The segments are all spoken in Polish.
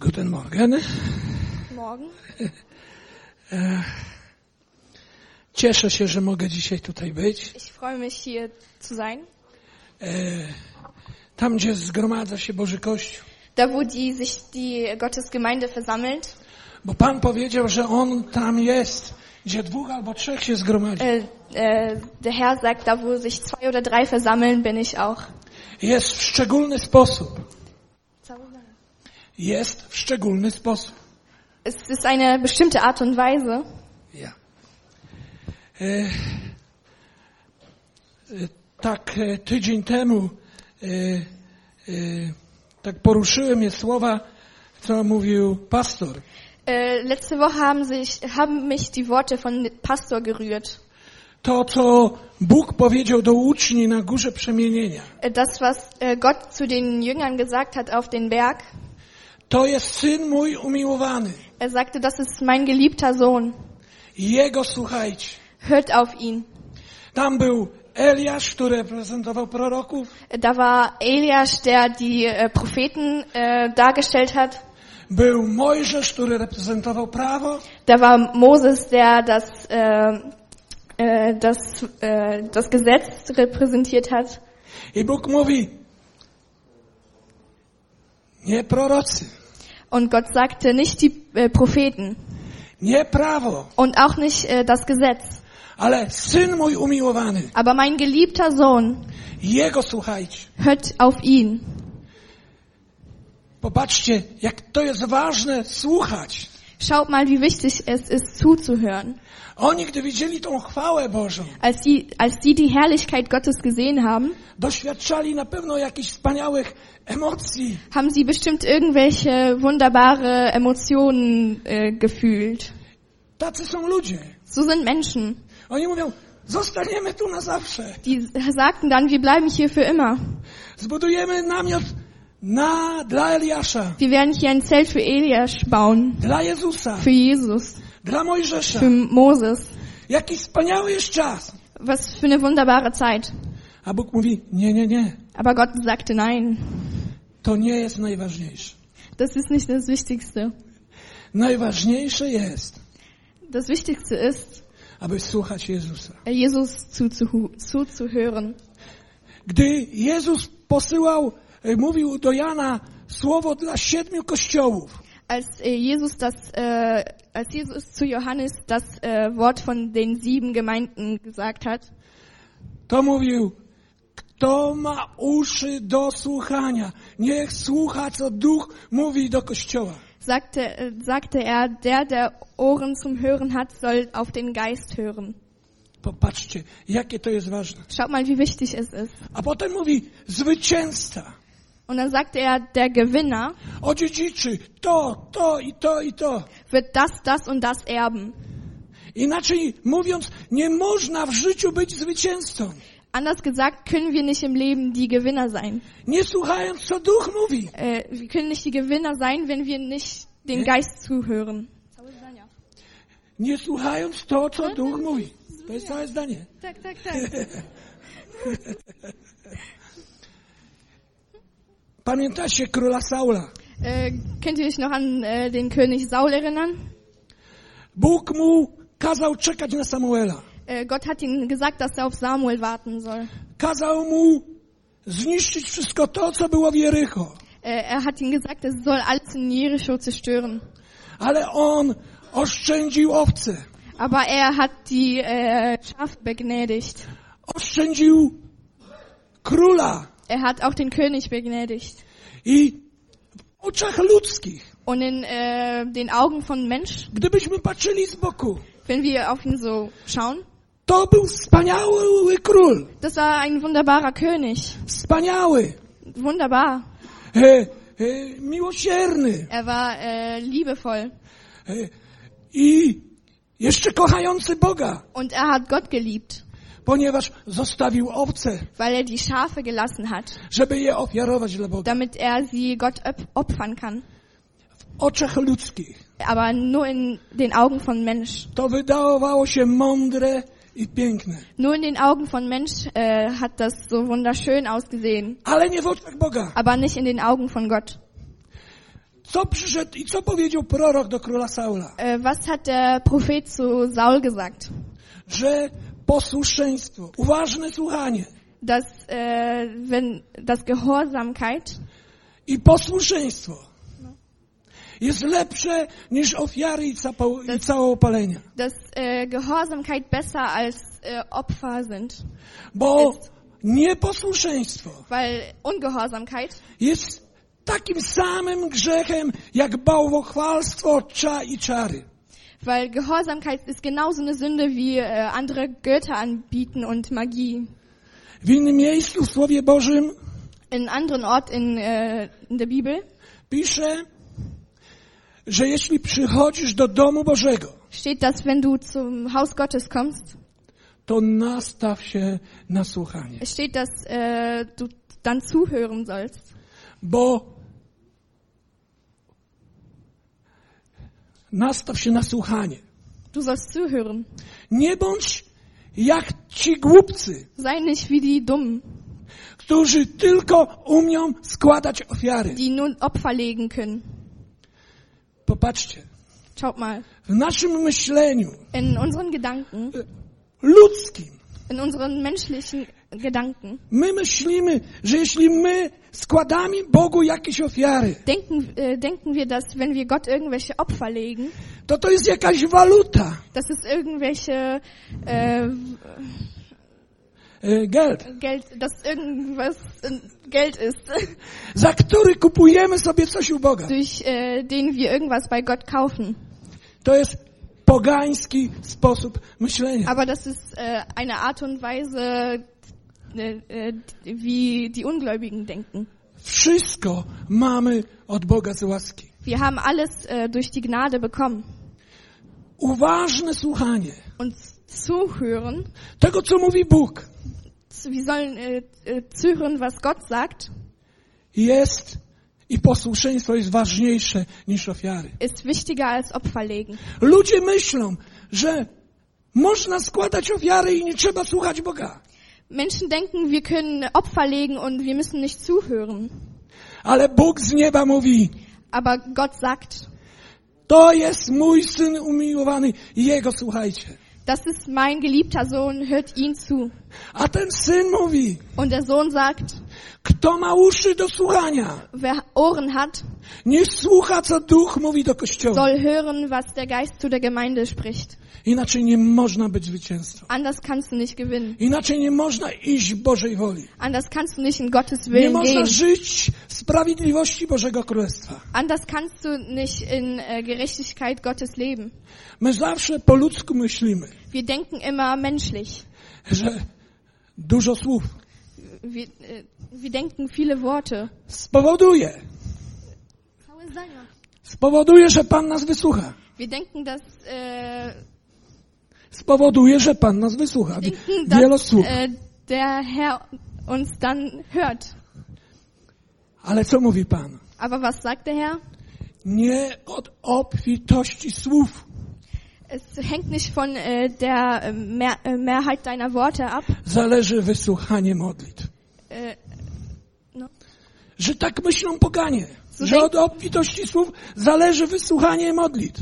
Guten Morgen. Morgen. Cieszę się, że mogę dzisiaj tutaj być. Ich freue mich hier zu sein. Tam, gdzie zgromadza się Boży Kościół. Da wo die sich die Gottesgemeinde versammelt. Bo Pan powiedział, że On tam jest, gdzie dwóch albo trzech się zgromadzi. Äh, äh, der Herr sagt, da wo sich zwei oder drei versammeln, bin ich auch. Jest w szczególny sposób. Jest w szczególny sposób. Es ist eine bestimmte Art und Weise. Ja. E, e, tak e, tydzień temu e, e, tak poruszyły mnie słowa, co mówił pastor. Äh, letzte Woche haben, sich, haben mich die Worte von Pastor gerührt. To, co Bóg powiedział do uczni na górze przemienienia. Das, was Gott zu den Jüngern gesagt hat auf den Berg. To jest syn mój umiłowany. Er sagte, das ist mein geliebter Sohn. Jego słuchajcie. Hört auf ihn. Tam był Eliasz, który reprezentował proroków. Da war Elias, der die äh, Propheten äh, dargestellt hat. Był Mojżesz, który reprezentował prawo. Da war Moses, der das, äh, äh, das, äh, das Gesetz repräsentiert hat. I Bóg mówi, nie prorocy, Und Gott sagte nicht die äh, Propheten nie prawo, und auch nicht äh, das Gesetz, ale syn mój umiłowany. aber mein geliebter Sohn, Jego słuchajcie. hört auf ihn. Popatrzcie, jak to jest ważne słuchać. Schaut mal, wie wichtig es ist, zuzuhören. Oni, gdy widzieli tą chwałę Bożą, Als sie, als sie die Herrlichkeit Gottes gesehen haben, doświadczali na pewno jakichś wspaniałych emocji. haben sie bestimmt irgendwelche wunderbare Emotionen äh, gefühlt. Tacy są ludzie. So sind Menschen. Oni mówią, zostaniemy tu na zawsze. Die sagten dann, wir bleiben hier für immer. Zbudujemy namiot na, dla Eliasza, Wir werden hier ein Zelt für Elias bauen, dla Jezusa, für Jesus, dla Mojżesza. für Moses. Jaki wspaniały jest czas. Was für eine wunderbare Zeit. A Bóg mówi, nie, nie, nie. Aber Gott sagte nein. To nie jest najważniejsze. Das ist nicht das Wichtigste. Najważniejsze jest, Das Wichtigste ist, aby słuchać Jezusa. Zuzuhu- zuzuhören. Gdy Jezus posyłał, e, mówił do Jana słowo dla siedmiu kościołów, Als äh, Jesus das, äh, als Jesus zu Johannes das äh, Wort von den sieben Gemeinden gesagt hat, to mówił, kto ma uszy do słuchania, niech słucha, co Duch mówi do kościoła. sagte, äh, sagte er, der, der Ohren zum Hören hat, soll auf den Geist hören. Popatrzcie, jakie to jest ważne. Schaut mal, wie wichtig es ist. A potem mówi, zwycięzca, Und dann sagte er, der Gewinner odziedziczy to, to i to i to. wird das, das und das erben. Inaczej mówiąc, nie można w życiu być zwycięzcą, Anders gesagt, können wir nicht im Leben die Gewinner sein. nie słuchając, co Duch mówi. Äh, wir können nicht die Gewinner sein, wenn wir nicht Ja. Geist zuhören. Nie słuchając to, co Duch mówi. To jest całe zdanie. Tak, tak, tak. Pamiętacie króla Saula? Äh, könnt ihr euch noch an äh, den König Saul erinnern? Bóg mu kazał czekać na Samuela. Äh, Gott hat ihm gesagt, dass er auf Samuel warten soll. Kazał mu zniszczyć wszystko to, co było w Jericho. Er hat ihm gesagt, er soll alles in Jericho zerstören. Ale on oszczędził owce. Aber er hat die Schafe begnädigt. Oszczędził króla. Er hat auch den König begnädigt. I w oczach ludzkich, Und in äh, den Augen von Mensch, gdybyśmy patrzyli z boku, wenn wir auf ihn so schauen, to był wspaniały król. das war ein wunderbarer König. Wspaniały. Wunderbar. E, e, miłosierny. Er war äh, liebevoll. E, I jeszcze kochający Boga, Und er hat Gott geliebt, ponieważ zostawił owce, weil er die Schafe gelassen hat, żeby je ofiarować dla Boga. damit er sie Gott op- opfern kann. W oczach ludzkich Aber nur in den Augen von Mensch. to wydawało się mądre i piękne, Nur in den Augen von Mensch äh, hat das so wunderschön ausgesehen, ale nie w oczach Boga. aber nicht in den Augen von Gott. co przyszedł i co powiedział prorok do króla Saula? Äh, was hat der Prophet zu Saul gesagt? Że posłuszeństwo, uważne słuchanie Dass, äh, wenn, dass Gehorsamkeit i posłuszeństwo jest lepsze niż ofiary i, capo, i całopalenia. dass äh, Gehorsamkeit besser als äh, Opfer sind. Bo Jest. nieposłuszeństwo Weil Ungehorsamkeit jest takim samym grzechem jak bałwochwalstwo, cza i czary. Weil Gehorsamkeit ist genauso eine Sünde wie äh, andere Götter anbieten und Magie. W innym miejscu w Słowie Bożym In einem anderen Ort in, äh, in der Bibel pisze, że jeśli przychodzisz do domu Bożego, steht, dass wenn du zum Haus Gottes kommst, to nastaw się na słuchanie. steht, dass äh, du dann zuhören sollst. Bo nastaw się na słuchanie. Du sollst zuhören. Nie bądź jak ci głupcy, Sei nicht wie die Dummen, którzy tylko umią składać ofiary. die nun Opfer legen können. Popatrzcie, Schaut mal, w naszym myśleniu in unseren Gedanken, ludzkim, in unseren menschlichen Gedanken, my myślimy, że jeśli my składamy Bogu jakieś ofiary, denken, äh, denken wir, dass wenn wir Gott irgendwelche Opfer legen, to to jest jakaś waluta, dass es irgendwelche äh, e, geld, Geld, dass irgendwas äh, Geld ist, za który kupujemy sobie coś u Boga. durch äh, den wir irgendwas bei Gott kaufen. To jest pogański sposób myślenia. Aber das ist äh, eine Art und Weise, wie die Ungläubigen denken. Wszystko mamy od Boga z łaski. Wir haben alles äh, durch die Gnade bekommen. Uważne słuchanie Und zuhören, tego, co mówi Bóg, wir sollen äh, äh, zuhören, was Gott sagt, jest i posłuszeństwo jest ważniejsze niż ofiary. ist wichtiger als Opfer legen. Ludzie myślą, że można składać ofiary i nie trzeba słuchać Boga. Menschen denken, wir können Opfer legen und wir müssen nicht zuhören. Ale Bóg z nieba mówi, Aber Gott sagt, to jest mój syn umiłowany jego słuchajcie. das ist mein geliebter Sohn, hört ihn zu. A ten syn mówi, Und der Sohn sagt, kto ma uszy do słuchania, wer Ohren hat, niech słucha, co duch mówi do kościoła. soll hören, was der Geist zu der Gemeinde spricht. Inaczej nie można być zwycięzcą. Anders kannst du nicht gewinnen. Inaczej nie można iść Bożej woli. Anders kannst du nicht in Gottes Nie Willen można gehen. żyć w sprawiedliwości Bożego Królestwa. Anders kannst du nicht in äh, Gerechtigkeit Gottes leben. My zawsze po ludzku myślimy, Wir denken immer menschlich. że dużo słów Wir, äh, wir denken viele Worte. spowoduje, spowoduje, że Pan nas wysłucha. Wir denken, dass, äh, Spowoduje, że Pan nas wysłucha. denken, dass słów. äh, der Herr uns dann hört. Ale co mówi Pan? Aber was sagt der Herr? Nie od obfitości słów Es hängt nicht von äh, der äh, Mehr, Mehrheit deiner Worte ab. zależy wysłuchanie modlitw. Äh, no. Że tak myślą poganie, że od obfitości słów zależy wysłuchanie modlitw.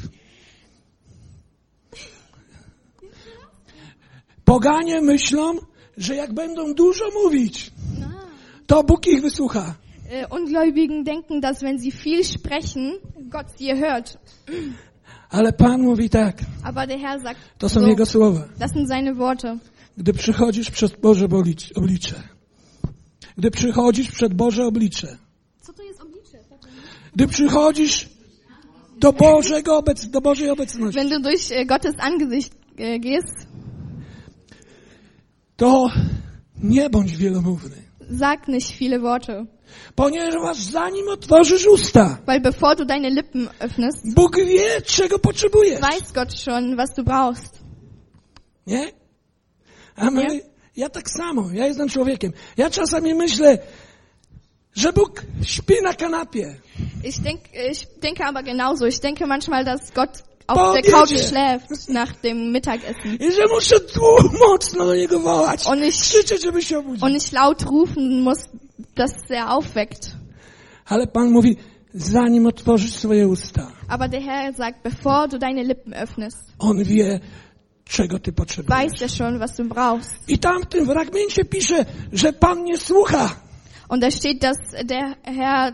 Poganie myślą, że jak będą dużo mówić, to Bóg ich wysłucha. Äh, Ungläubigen denken, dass wenn sie viel sprechen, Gott sie hört. Ale Pan mówi tak, Aber der Herr sagt, to są so, Jego słowa. das sind seine Worte. Gdy przychodzisz przed Boże oblicz- oblicze, gdy przychodzisz przed Boże oblicze, Co to jest oblicze? Gdy przychodzisz do Bożego obec, do Bożej obecności, Wenn du durch äh, Gottes Angesicht äh, gehst, to nie bądź wielomówny. sag nicht viele Worte. Ponieważ zanim otworzysz usta, Weil bevor du deine Lippen öffnest, Bóg wie, czego potrzebujesz. weiß Gott schon, was du brauchst. Nie? A my, Nie? ja tak samo, ja jestem człowiekiem. Ja czasami myślę, że Bóg śpi na kanapie. Ich, denk, ich denke aber genauso. Ich denke manchmal, dass Gott auf der Couch schläft nach dem Mittagessen. Und ich, und ich laut rufen muss, dass er aufweckt. Ale Pan mówi, zanim otworzysz swoje usta, Aber der Herr sagt, bevor du deine Lippen öffnest, On wie, czego ty potrzebujesz. weiß er schon, was du brauchst. I tam w tym fragmencie pisze, że Pan nie słucha, Und da steht, dass der Herr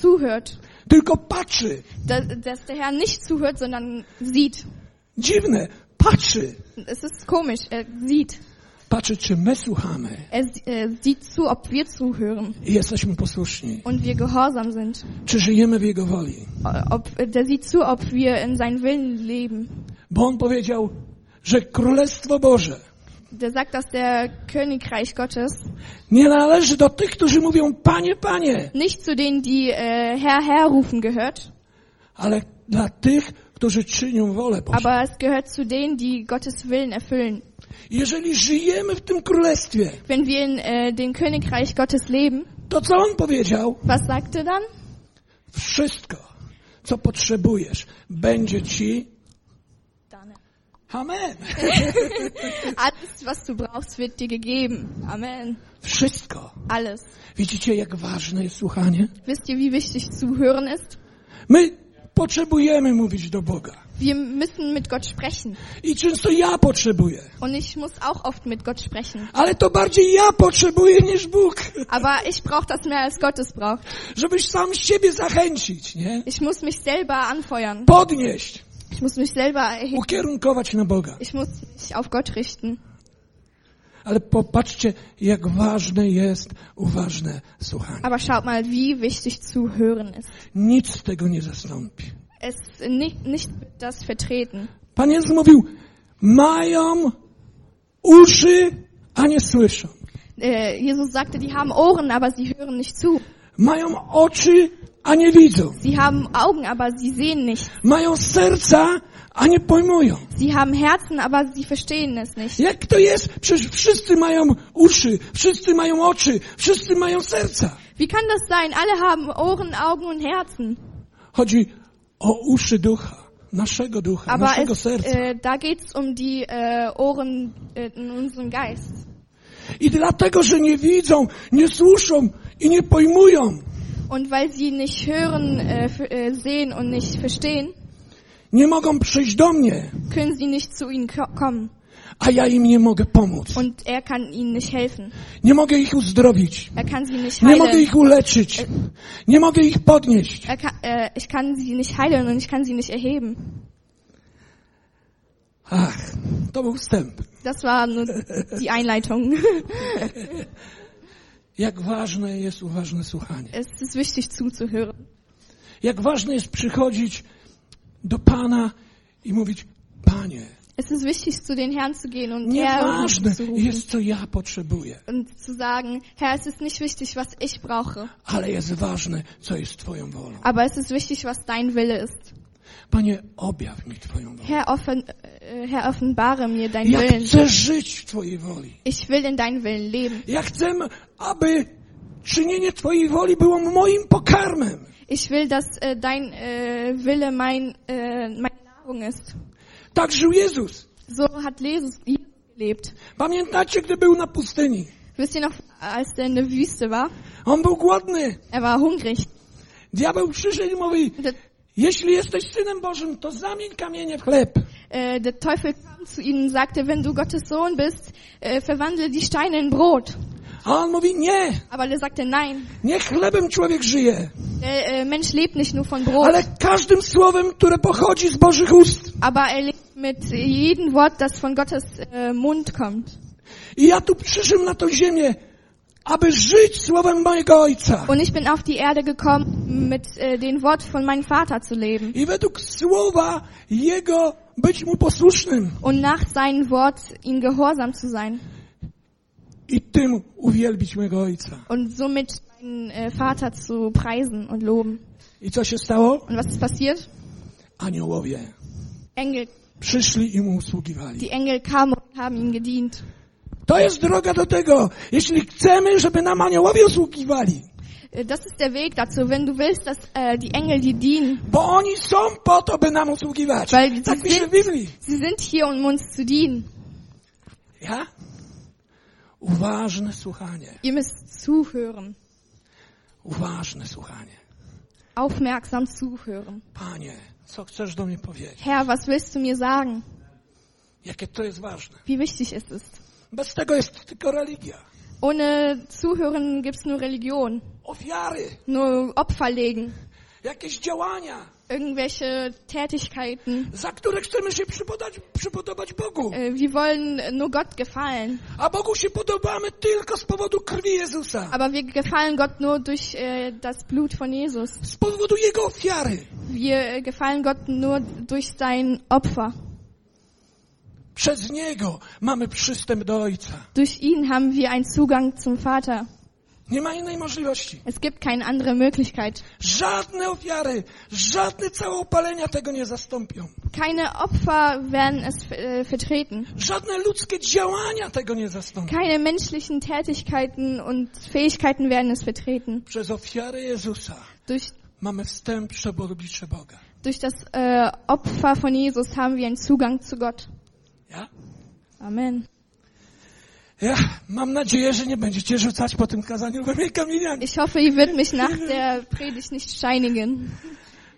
zuhört. Tylko patrzy. Da- Dass der Herr nicht zuhört, sondern sieht. Dziwne, patrzy. Es ist komisch, er sieht. Patrzy, czy my słuchamy Er äh, sieht zu, ob wir zuhören i jesteśmy posłuszni. und wir gehorsam sind. Czy żyjemy w Jego woli. Ob, der sieht zu, ob wir in seinen Willen leben. Bo On powiedział, że Królestwo Boże Der sagt, dass der Königreich Gottes nie należy do tych, którzy mówią Panie, Panie, nicht zu denen, die äh, Herr, Herr rufen gehört, ale dla tych, którzy czynią wolę Bożą. aber es gehört zu denen, die Gottes Willen erfüllen. Jeżeli żyjemy w tym królestwie, Wenn wir in äh, dem Königreich Gottes leben, to co On powiedział? was sagt er dann? Wszystko, co potrzebujesz, będzie Ci. Amen. Alles, was du brauchst, wird dir gegeben. Amen. Wszystko. Alles. Widzicie, jak ważne jest słuchanie? Wisst ihr, wie wichtig zuhören ist? My potrzebujemy mówić do Boga. Wir müssen mit Gott sprechen. I często ja potrzebuję. Und ich muss auch oft mit Gott sprechen. Ale to bardziej ja potrzebuję niż Bóg. Aber ich brauche das mehr als Gott es braucht. Żebyś sam siebie zachęcić, nie? Ich muss mich selber anfeuern. Podnieść, Ich muss mich selber erheben. ukierunkować na Boga. Ich muss mich auf Gott richten. Ale popatrzcie, jak ważne jest uważne słuchanie. Aber schaut mal, wie wichtig zuhören ist. Nic z tego nie zastąpi. Es nicht, nicht das vertreten. Pan Jezus mówił, mają uszy, a nie słyszą. Äh, Jesus sagte, die haben Ohren, aber sie hören nicht zu. Mają oczy, a nie widzą. Sie haben Augen, aber sie sehen nicht. Mają serca, a nie pojmują. Sie haben Herzen, aber sie verstehen es nicht. Jak to jest? Przecież wszyscy mają uszy, wszyscy mają oczy, wszyscy mają serca. Wie kann das sein? Alle haben Ohren, Augen und Herzen. Chodzi o uszy ducha, naszego ducha, Aber naszego es, serca. äh, da geht's um die äh, Ohren äh, in unserem Geist. I dlatego, że nie widzą, nie słyszą i nie pojmują, Und weil sie nicht hören, äh, äh, sehen und nicht verstehen, nie mogą przyjść do mnie, können sie nicht zu ihnen ko- kommen. a ja im nie mogę pomóc. Und er kann ihnen nicht helfen. Nie mogę ich uzdrowić. Er kann sie nicht Nie mogę heilen. ich uleczyć. Nie mogę ich podnieść. Er kann, äh, ich kann sie nicht heilen und ich kann sie nicht erheben. Ach, to był wstęp. Das war nur die Einleitung. Jak ważne jest uważne słuchanie. es ist wichtig zuzuhören. Jak ważne jest przychodzić do Pana i mówić, Panie, Es ist wichtig, zu den Herrn zu gehen und Herr zu rufen. jest, co ja potrzebuję, Und zu sagen, Herr, es ist nicht wichtig, was ich brauche, ale jest ważne, co jest Twoją wolą. aber es ist wichtig, was dein Wille ist. Panie, objaw mi Twoją wolę. Herr, offen, äh, Herr offenbare mir deinen Ja Willen. chcę żyć w Twojej woli. Ich will in deinen Willen leben. Ja chcę, aby czynienie Twojej woli było moim pokarmem. Ich will, dass äh, dein äh, Wille mein, meine Nahrung ist. Tak żył Jezus. So hat Jesus gelebt. Pamiętacie, gdy był na pustyni? Wisst ihr noch, als er in der Wüste war? On był głodny. Er war hungrig. Diabeł przyszedł i mówi, Der, jeśli jesteś Synem Bożym, to zamień kamienie w chleb. äh, der Teufel kam zu ihm und sagte, wenn du Gottes Sohn bist, äh, verwandle die Steine in Brot. A on mówi, nie, Aber er sagte, nein, nie chlebem człowiek żyje, der äh, Mensch lebt nicht nur von Brot, ale każdym słowem, które pochodzi z Bożych ust. aber er lebt mit jedem Wort, das von Gottes äh, Mund kommt. I ja tu przyszedłem na tą ziemię, aby żyć słowem mojego Ojca. Und ich bin auf die Erde gekommen, mit äh, den Wort von meinem Vater zu leben I według słowa Jego być Mu posłusznym. und nach seinem Wort ihm gehorsam zu sein I tym uwielbić mojego Ojca. und somit meinen äh, Vater zu preisen und loben. I co się stało? Und was ist passiert? Aniołowie Engel, przyszli i Mu usługiwali. die Engel kamen und haben ihm gedient. To jest droga do tego. Jeśli chcemy, żeby nam aniołowie usługiwali, Äh, Das ist der Weg dazu, wenn du willst, dass äh, die Engel dir dienen. bo oni są po to, by nam usługiwać. Weil Tak sie sind, Biblii. sie sind hier, um uns zu dienen. Ja? Uważne słuchanie. Ihr müsst zuhören. Uważne słuchanie. aufmerksam zuhören. Panie, co chcesz do mnie powiedzieć? Herr, was willst du mir sagen? Jakie to jest ważne. Wie wichtig es ist. Bez tego jest tylko religia. Ohne Zuhören gibt's nur Religion, Ofiary, nur Opfer legen, jakieś działania, irgendwelche Tätigkeiten. za które chcemy się przypodać, przypodobać Bogu. Äh, Wir wollen nur Gott gefallen, A Bogu się podobamy tylko z powodu krwi Jezusa. aber wir gefallen Gott nur durch äh, das Blut von Jesus. Z powodu Jego ofiary. Wir äh, gefallen Gott nur durch sein Opfer. Przez Niego mamy przystęp do Ojca. Durch ihn haben wir einen Zugang zum Vater. Nie ma innej możliwości. Es gibt keine andere Möglichkeit. Żadne ofiary, żadne całopalenia tego nie zastąpią. Keine Opfer werden es äh, vertreten. Żadne ludzkie działania tego nie zastąpią. Keine menschlichen Tätigkeiten und Fähigkeiten werden es vertreten. Przez ofiarę Jezusa Durch, mamy wstęp przed oblicze Boga. durch das äh, Opfer von Jesus haben wir einen Zugang zu Gott. Ja? Amen. Ja mam nadzieję, że nie będziecie rzucać po tym kazaniu we mnie kamieniami. Ich hoffe, ihr werdet mich nach der Predigt nicht steinigen.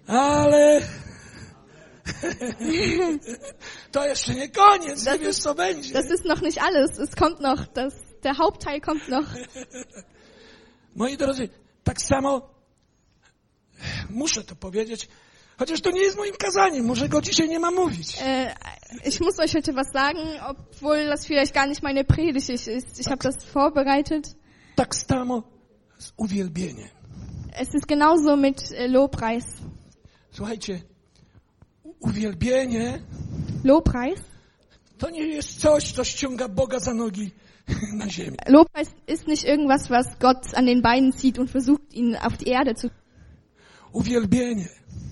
Ale to jeszcze nie koniec, nie wiesz co będzie. Das ist noch nicht alles. Es kommt noch, das, der Hauptteil kommt noch. Moi drodzy, tak samo muszę to powiedzieć, chociaż to nie jest moim kazaniem, może go dzisiaj nie ma mówić. Äh, ich muss euch heute was sagen, obwohl das vielleicht gar nicht meine Predigt ist. Ich habe das vorbereitet. Tak samo z uwielbieniem. Es ist genauso mit äh, Lobpreis. Słuchajcie, uwielbienie Lobpreis? to nie jest coś, co ściąga Boga za nogi na ziemię. Lobpreis ist nicht irgendwas, was Gott an den Beinen zieht und versucht, ihn auf die Erde zu. Uwielbienie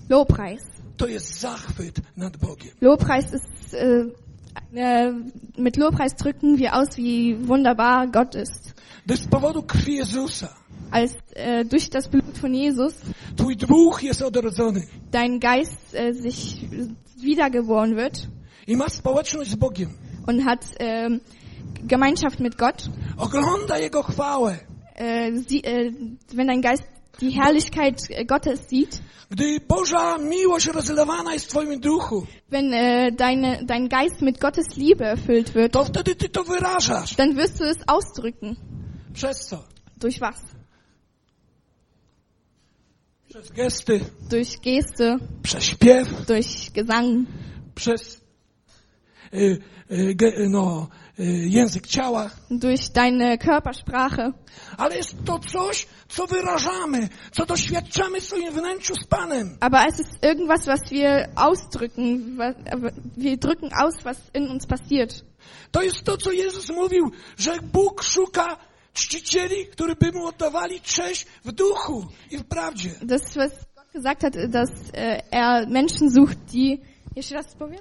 Lobpreis. to jest zachwyt nad Bogiem. Lobpreis ist, äh, äh, mit Lobpreis drücken wir aus, wie wunderbar Gott ist. Gdyż z powodu krwi Jezusa Als äh, durch das Blut von Jesus dein Geist äh, sich wiedergeboren wird und hat ähm, Gemeinschaft mit Gott. Äh, sie, äh, wenn dein Geist die Herrlichkeit äh, Gottes sieht, Gdy Boża miłość rozlewana jest w Twoim duchu, wenn äh, deine, dein Geist mit Gottes Liebe erfüllt wird, to wtedy Ty to wyrażasz. dann wirst du es ausdrücken. Przez co? Durch was? Przez gesty, Durch Geste, przez śpiew, durch Gesang, przez y, y, ge, no, język ciała. durch deine Körpersprache. Ale jest to coś, co wyrażamy, co doświadczamy w swoim wnętrzu z Panem. Aber es ist irgendwas, was wir ausdrücken. Was, wir drücken aus, was in uns passiert. To jest to, co Jezus mówił, że Bóg szuka czcicieli, którzy by Mu oddawali cześć w duchu i w prawdzie. Das, was Gott gesagt hat, dass äh, er Menschen sucht, die... Jeszcze raz powiem?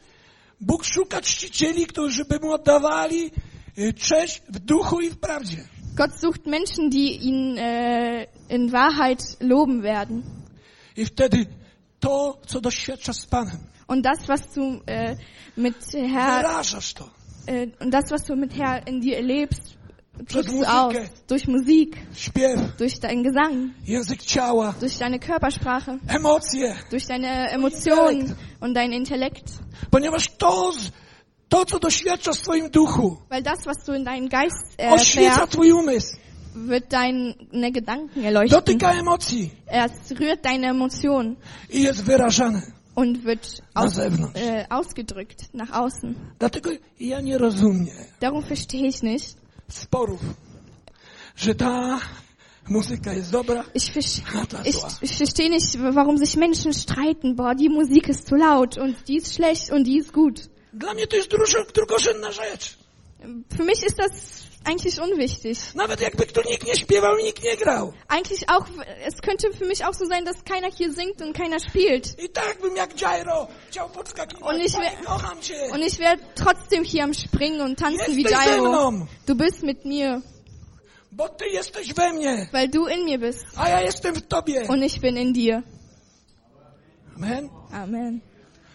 Bóg szuka czcicieli, którzy by Mu oddawali y, cześć w duchu i w prawdzie. Gott sucht Menschen, die ihn äh, in Wahrheit loben werden. I wtedy to, co doświadczasz z Panem, Und das, was du äh, mit Herr to. äh, und das, was du mit Herr in dir erlebst, drückst du aus. muzykę, Durch Musik, śpiew, durch deinen Gesang, język ciała, durch deine Körpersprache, emocje. durch deine Emotionen und deinen Intellekt. Ponieważ to, to co doświadczasz w swoim duchu, Weil das, was du in deinen Geist äh, oświeca fährst, twój umysł, wird deine Gedanken erleuchten. dotyka emocji Es rührt deine Emotionen i jest wyrażane und wird na aus, zewnątrz. äh, ausgedrückt nach außen. Dlatego ja nie rozumiem Darum verstehe ich nicht. Sporów, że ta muzyka jest dobra, Ich, ich, ich verstehe nicht, warum sich Menschen streiten. Boah, die Musik ist zu laut und die ist schlecht und die ist gut. Dla mnie to jest drugo- drugorzędna rzecz. Für mich ist das eigentlich unwichtig. Nawet jakby tu nikt nie śpiewał i nikt nie grał. Eigentlich auch, es könnte für mich auch so sein, dass keiner hier singt und keiner spielt. I tak bym jak Jairo chciał podskakiwać. Und ich wär-. Und ich werde trotzdem hier am Springen und tanzen wie Jesteś Jairo. mną, Du bist mit mir, bo ty jesteś we mnie, weil du in mir bist a ja jestem w tobie. und ich bin in dir. Amen. Amen.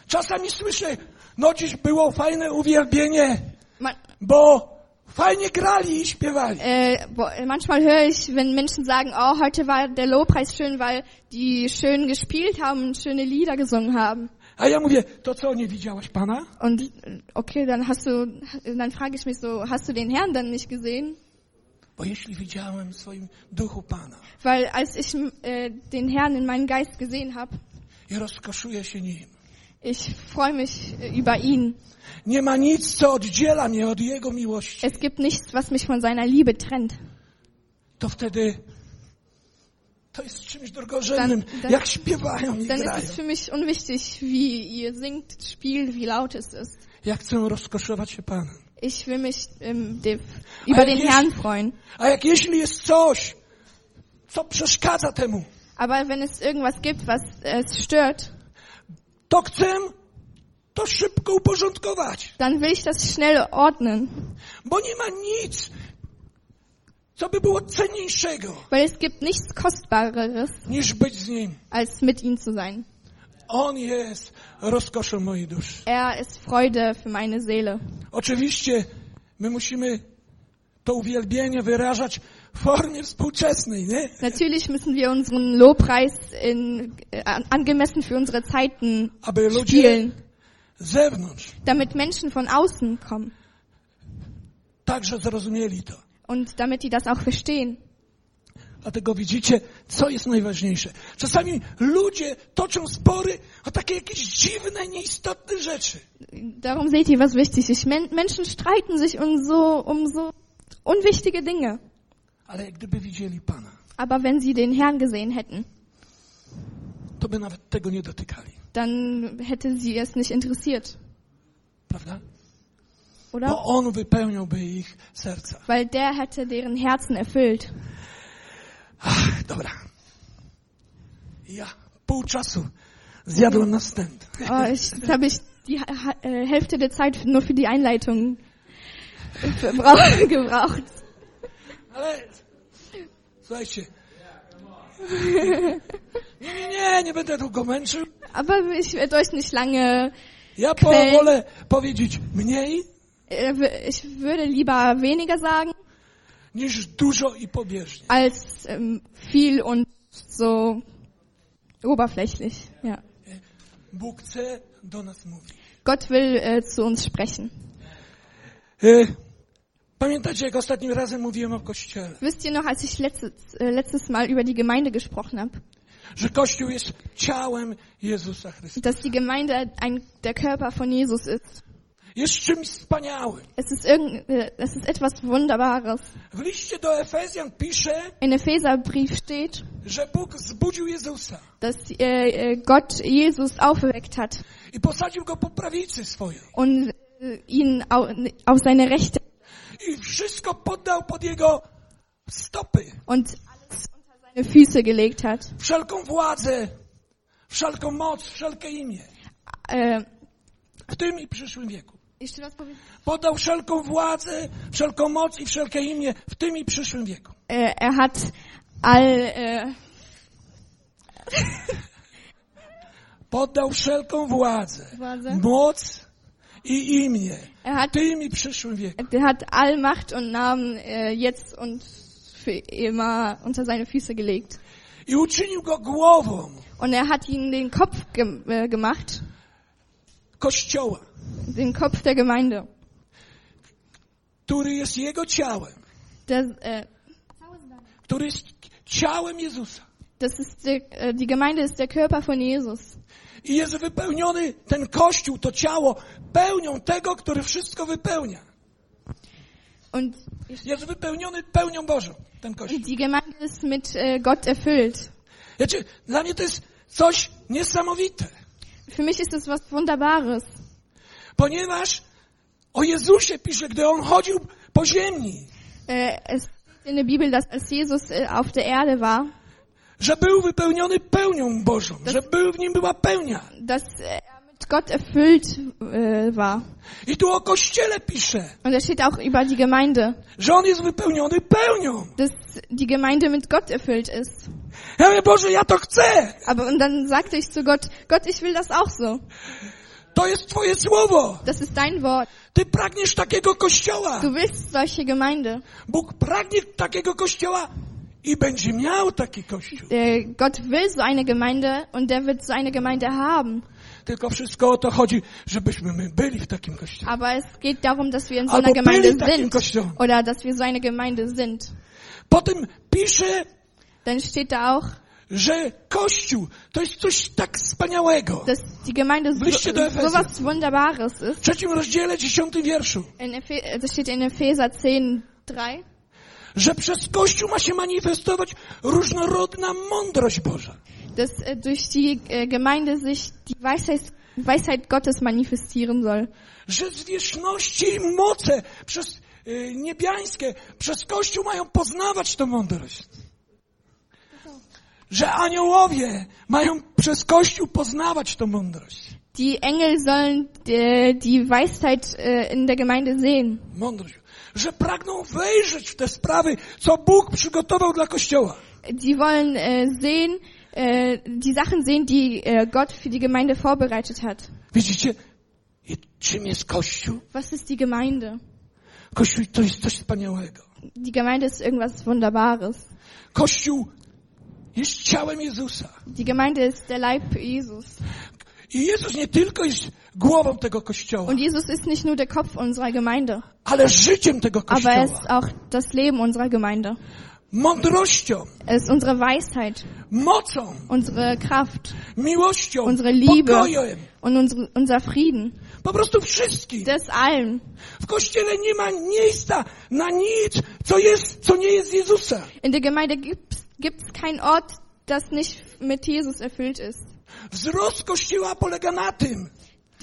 Czasami słyszę, no dziś było fajne uwielbienie, Man, bo fajnie grali i śpiewali. Äh, bo, manchmal höre ich, wenn Menschen sagen, oh, heute war der Lobpreis schön, weil die schön gespielt haben und schöne Lieder gesungen haben. A ja mówię, to co, nie widziałaś Pana? Und äh, okay, dann hast du, dann frage ich mich so, hast du den Herrn dann nicht gesehen? Bo jeśli widziałem w swoim duchu Pana Weil als ich äh, den Herrn in meinem Geist gesehen habe, i rozkoszuję się Nim, ich freue mich äh, über ihn. nie ma nic, co oddziela mnie od Jego miłości, Es gibt nichts, was mich von seiner Liebe trennt. to wtedy to jest czymś drogorzędnym, Dan- dan- jak śpiewają i Dann ist grają. es für mich unwichtig, wie ihr singt, spielt, wie laut es ist. Ja chcę rozkoszować się Panem. Ich will mich ähm, de, über den jeśli- Herrn freuen. A jak jeśli jest coś, co przeszkadza temu, Aber wenn es irgendwas gibt, was es stört, to chcę to szybko uporządkować. dann will ich das schnell ordnen. Bo nie ma nic, co by było cenniejszego, Weil es gibt nichts Kostbareres, niż być z Nim. als mit ihm zu sein. On jest rozkoszą mojej duszy. Er ist Freude für meine Seele. Oczywiście my musimy to uwielbienie wyrażać nie? Natürlich müssen wir unseren Lobpreis in, äh, an- angemessen für unsere Zeiten spielen, damit Menschen von außen kommen und damit die das auch verstehen. Dlatego widzicie, co jest najważniejsze. Czasami ludzie toczą spory o takie jakieś dziwne, nieistotne rzeczy. Darum seht ihr, was wichtig ist. Men Menschen streiten sich um so, um so unwichtige Dinge. Aber wenn sie den Herrn gesehen hätten, dann hätte sie es nicht interessiert, Prawda? oder? Weil der hätte deren Herzen erfüllt. Ach, dobra. Ja pół czasu zjadłem następny. Oh, ich, jetzt habe ich die äh, Hälfte der Zeit nur für die Einleitung gebraucht. Ale słuchajcie. Nie, nie, nie, nie będę długo męczył. Aber ich werde euch nicht lange, Ja po, Kwellen. wolę powiedzieć mniej w- ich würde lieber weniger sagen, niż dużo i pobieżnie. als ähm, viel und so oberflächlich. Ja. Bóg chce do nas mówić. Gott will äh, zu uns sprechen. E, Pamiętacie, jak ostatnim razem mówiłem o Kościele? Wisst ihr noch, als ich letztes, äh, letztes Mal über die Gemeinde gesprochen habe, Że Kościół jest ciałem Jezusa Chrystusa. dass die Gemeinde ein, der Körper von Jesus ist? Jest czymś wspaniałym. Es ist, irgend, äh, es ist etwas Wunderbares. W liście do Efezjan pisze, In Epheserbrief steht, że Bóg zbudził Jezusa dass äh, äh, Gott Jesus auferweckt hat i posadził go po prawicy swojej. und ihn au, auf seine Rechte I wszystko poddał pod jego stopy. und seine Füße gelegt hat. Wszelką władzę, wszelką moc, wszelkie imię. Äh, W tym i przyszłym wieku. jeszcze raz powiedzieć? Podał wszelką władzę, wszelką moc i wszelkie imię w tym i przyszłym wieku. Äh, er hat all, äh, Poddał wszelką władzę, Władzę. moc er hat, er hat all Macht und Namen äh, jetzt und für immer unter seine Füße gelegt. Und er hat ihn den Kopf ge äh, gemacht, Kościoła, den Kopf der Gemeinde. który jest jego ciałem, Das, äh, który jest ciałem Jezusa. das ist der, äh, die Gemeinde ist der Körper von Jesus. I jest wypełniony ten Kościół, to ciało, pełnią tego, który wszystko wypełnia. Und, Jest wypełniony pełnią Bożą, ten Kościół. die Gemeinde ist mit äh, Gott erfüllt. Wiecie, dla mnie to jest coś niesamowite, Für mich ist das was Wunderbares. ponieważ o Jezusie pisze, gdy On chodził po ziemi, Äh, es steht in der Bibel, dass als Jesus äh, auf der Erde war, że był wypełniony pełnią Bożą, że był w nim była pełnia. dass er mit Gott erfüllt war. I tu o Kościele pisze, Und da steht auch über die Gemeinde, że On jest wypełniony pełnią. dass die Gemeinde mit Gott erfüllt ist. Ja mówię, Boże, ja to chcę. Aber und dann sagte ich zu Gott, Gott, ich will das auch so. To jest Twoje słowo. Das ist dein Wort. Ty pragniesz takiego kościoła. Du willst solche Gemeinde. Bóg pragnie takiego kościoła i będzie miał taki kościół. Äh, Gott will so eine Gemeinde und der wird so eine Gemeinde haben. Tylko wszystko o to chodzi, żebyśmy my byli w takim kościele. Aber es geht darum, dass wir in so einer Gemeinde sind. kościołem. Oder dass wir so eine Gemeinde sind. Potem pisze, Dann steht da auch, że kościół to jest coś tak wspaniałego. dass die Gemeinde so, Liście do Epheser. so was Wunderbares W ist. trzecim rozdziale, dziesiątym wierszu. In Ephe das steht in Epheser 10, 3. Że przez kościół ma się manifestować różnorodna mądrość Boża. dass äh, durch die äh, Gemeinde sich die Weisheit, Weisheit Gottes manifestieren soll. Że zwierzchności i moce przez y, niebiańskie, przez kościół mają poznawać tę mądrość. Że aniołowie mają przez kościół poznawać tę mądrość. Die Engel sollen äh, die Weisheit in der Gemeinde sehen. Mądrość. Że pragną wejrzeć w te sprawy, co Bóg przygotował dla kościoła. Die wollen äh, sehen, äh, die Sachen sehen, die äh, Gott für die Gemeinde vorbereitet hat. Widzicie? Czym jest Kościół? Was ist die Gemeinde? Kościół to jest coś wspaniałego. Die Gemeinde ist irgendwas Wunderbares. Kościół jest ciałem Jezusa. Die Gemeinde ist der Leib Jesus. I Jezus nie tylko jest głową tego Kościoła, Und Jesus ist nicht nur der Kopf unserer Gemeinde, ale życiem tego aber er ist Kościoła. auch das Leben unserer Gemeinde. Mądrością, Er ist unsere Weisheit, mocą, unsere Kraft, miłością, unsere Liebe pokojem. und unsere, unser Frieden. Po prostu wszystkim. Das allem. W Kościele nie ma miejsca na nic, co jest, co nie jest Jezusa. In der Gemeinde gibt es keinen Ort, das nicht mit Jesus erfüllt ist. Wzrost Kościoła polega na tym,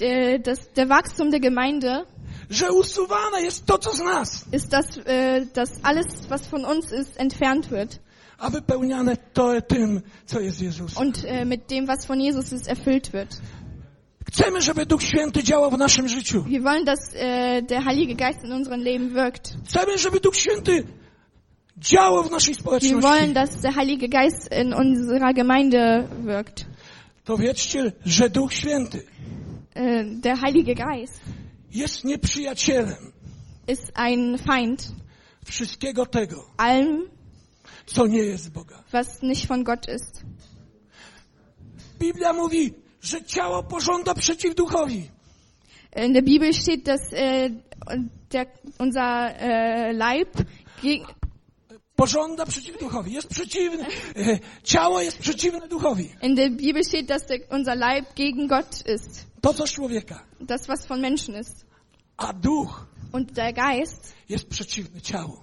Der, das, der Wachstum der Gemeinde że usuwane jest to, co z nas, ist, dass, äh, dass alles, was von uns ist, entfernt wird a wypełniane to tym, co jest Jezus. und äh, mit dem, was von Jesus ist, erfüllt wird. Chcemy, żeby Duch Święty działał w naszym życiu. Wir wollen, dass äh, der Heilige Geist in unserem Leben wirkt. Chcemy, żeby Duch Święty działał w naszej Wir społeczności. wollen, dass der Heilige Geist in unserer Gemeinde wirkt. To wiedzcie, że Duch Święty Äh, der Heilige Geist jest nieprzyjacielem ist ein Feind wszystkiego tego, allem, co nie jest z Boga. was nicht von Gott ist. Biblia mówi, że ciało pożąda przeciw duchowi. In der Bibel steht, dass äh, der, unser äh, Leib gegen, Pożąda przeciw duchowi. Jest przeciwny. E, Ciało jest przeciwne duchowi. in der Bibel steht, dass der, unser Leib gegen Gott ist. To co z człowieka. Das, was von Menschen ist. A duch Und der Geist jest przeciwny ciału.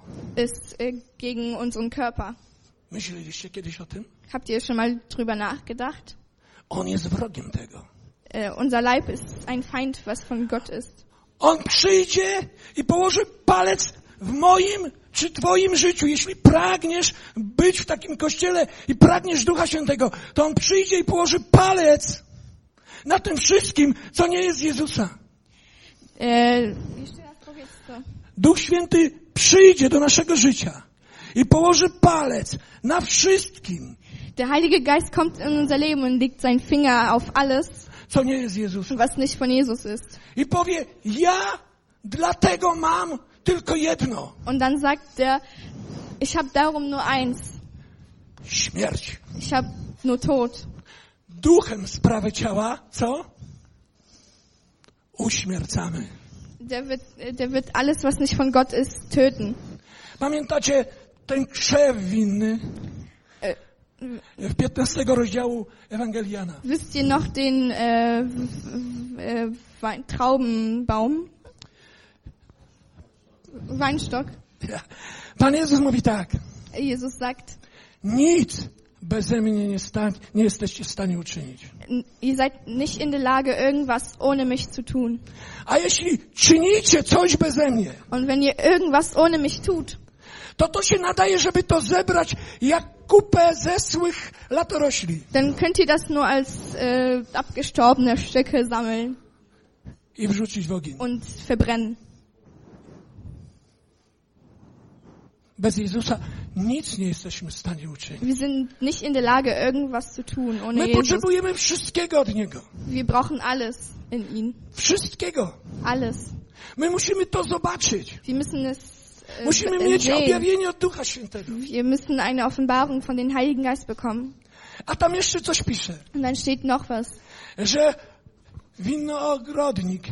ist äh, gegen unseren Körper. Myśleliście kiedyś o tym? Habt ihr schon mal drüber nachgedacht? On jest wrogiem tego. Äh, unser Leib ist ein Feind, was von Gott ist. On przyjdzie i położy palec w moim czy twoim życiu. Jeśli pragniesz być w takim kościele i pragniesz Ducha Świętego, to On przyjdzie i położy palec na tym wszystkim, co nie jest Jezusa. Äh, jeszcze raz powiedz to. Duch Święty przyjdzie do naszego życia i położy palec na wszystkim, Der Heilige Geist kommt in unser Leben und legt seinen Finger auf alles, co nie jest Jezusem. was nicht von Jesus ist. I powie, ja dlatego mam tylko jedno. Und dann sagt er, ich habe darum nur eins. Śmierć. Ich habe nur Tod. Duchem sprawy ciała, co? Uśmiercamy. Der wird, der wird alles, was nicht von Gott ist, töten. Pamiętacie ten krzew winny w 15 rozdziału Ewangeliana? wisst ihr noch den äh, Traubenbaum? Weinstock? Pan Jezus mówi tak. Jesus sagt, Nic beze mnie nie, sta- nie jesteście w stanie uczynić. "N- ihr seid nicht in der Lage, irgendwas ohne mich zu tun. A jeśli czynicie coś beze mnie, Und wenn ihr irgendwas ohne mich tut, to to się nadaje, żeby to zebrać jak kupę zesłych latorośli dann könnt ihr das nur als äh, abgestorbene Stücke sammeln i wrzucić w ogień. und verbrennen. Bez Jezusa nic nie jesteśmy w stanie uczynić. Wir sind nicht in der Lage, irgendwas zu tun ohne My Jesus. potrzebujemy wszystkiego od Niego. Wir brauchen alles in ihn. Wszystkiego. Alles. My musimy to zobaczyć. Wir müssen es äh, Musimy mieć objawienie od Ducha Świętego. Wir müssen eine Offenbarung von den Heiligen Geist bekommen. A tam jeszcze coś pisze, Und dann steht noch was. że winogrodnik,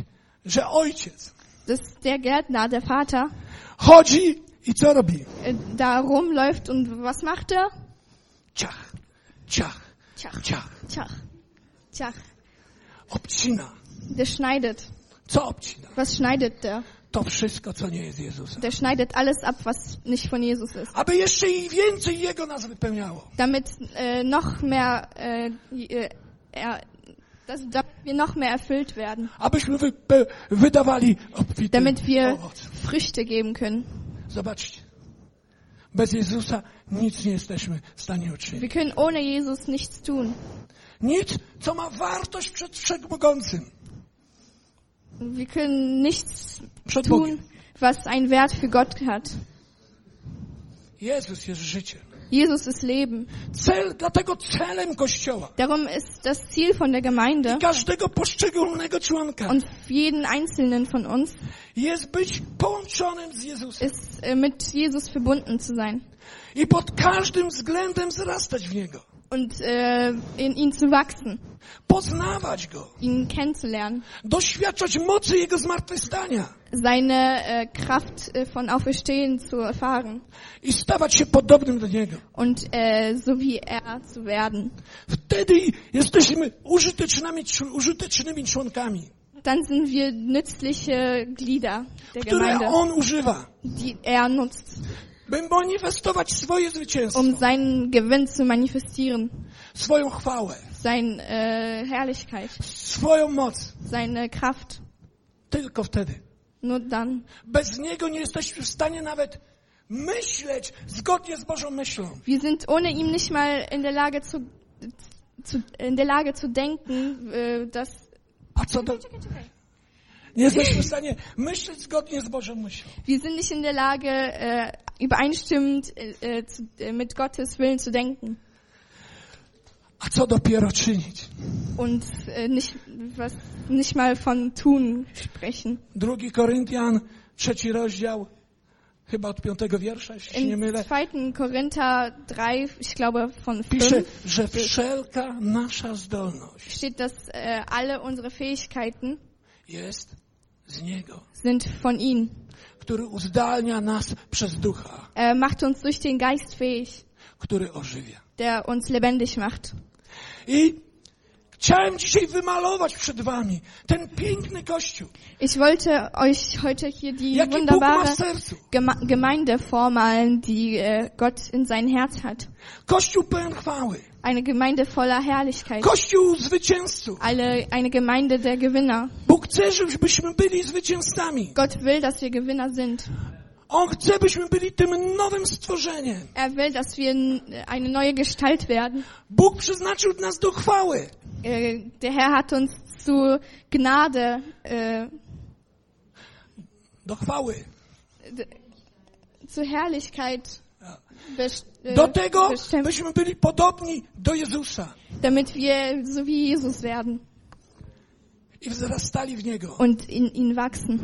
że ojciec Dass der Gärtner, der Vater, chodzi i co robi? äh, da rumläuft und was macht er? Ciach, ciach, Tjach, ciach. tjach, tjach. Obcina. Der schneidet. Co obcina? Was schneidet der? To wszystko, co nie jest Jezusem. Der schneidet alles ab, was nicht von Jesus ist. Aby jeszcze i więcej Jego nas wypełniało. Damit äh, noch mehr, äh, äh, er, dass, wir noch mehr erfüllt werden. Abyśmy wype- wydawali obfity Damit wir. Früchte geben können. Zobaczcie. Bez Jezusa nic nie jesteśmy w stanie uczynić. Wir können ohne Jesus nichts tun. Nic, co ma wartość przed Wszechmogącym. Wir können nichts Przed Bogiem. tun, was einen Wert für Gott hat. Jezus jest życiem. Jesus ist Leben. Cel, dlatego celem Kościoła. Darum ist das Ziel von der Gemeinde. I każdego poszczególnego członka. Und jeden Einzelnen von uns jest być połączonym z Jezusem. ist, äh, mit Jesus verbunden zu sein. I pod każdym względem wzrastać w Niego, und äh, in ihn zu wachsen, poznawać Go, ihn kennenzulernen, doświadczać mocy Jego zmartwychwstania. Seine äh, Kraft äh, von Auferstehen zu erfahren. I stawać się podobnym do Niego. und äh, so wie er zu werden. Wtedy jesteśmy użytecznymi, użytecznymi członkami, Dann sind wir nützliche Glieder der które Gemeinde, On używa, die er nutzt, by manifestować swoje zwycięstwo, um seinen Gewinn zu manifestieren, swoją chwałę, seine äh, Herrlichkeit, swoją moc. seine Kraft. Tylko wtedy. Nur dann. Bez Niego nie jesteśmy w stanie nawet myśleć zgodnie z Bożą myślą. Wir sind ohne ihn nicht mal in der Lage zu, zu in der Lage zu denken, äh, dass A co do... Nie jesteśmy w stanie myśleć zgodnie z Bożą myślą. wir sind nicht in der Lage, äh, übereinstimmend mit Gottes Willen zu denken A co dopiero czynić? und äh, nicht was nicht mal von tun sprechen. Drugi Koryntian, trzeci rozdział, chyba od piątego wiersza, jeśli się nie In mylę, 2. Korinther 3, ich glaube von pisze, 5, że wszelka nasza zdolność steht, dass äh, alle unsere Fähigkeiten jest z Niego, sind von ihm. który uzdalnia nas przez Ducha, Er macht uns durch den Geist fähig, który ożywia. der uns lebendig macht. I chciałem dzisiaj wymalować przed wami ten piękny Kościół, Ich wollte euch heute hier die jaki wunderbare Gemeinde vormalen, die äh, Gott in sein Herz hat. Kościół pełen chwały, Eine Gemeinde voller Herrlichkeit. Kościół zwycięzców. Eine, eine Gemeinde der Gewinner. Bóg chce, żebyśmy byli zwycięzcami. Gott will, dass wir Gewinner sind. On chce, byśmy byli tym nowym stworzeniem. Er will, dass wir eine neue Gestalt werden. Bóg przeznaczył nas do chwały. Äh, der Herr hat uns zu Gnade, äh, Do chwały. d- zu Herrlichkeit äh, Do tego, bestimmt, byśmy byli podobni do Jezusa damit wir so wie Jesus werden i wzrastali w Niego und in ihn wachsen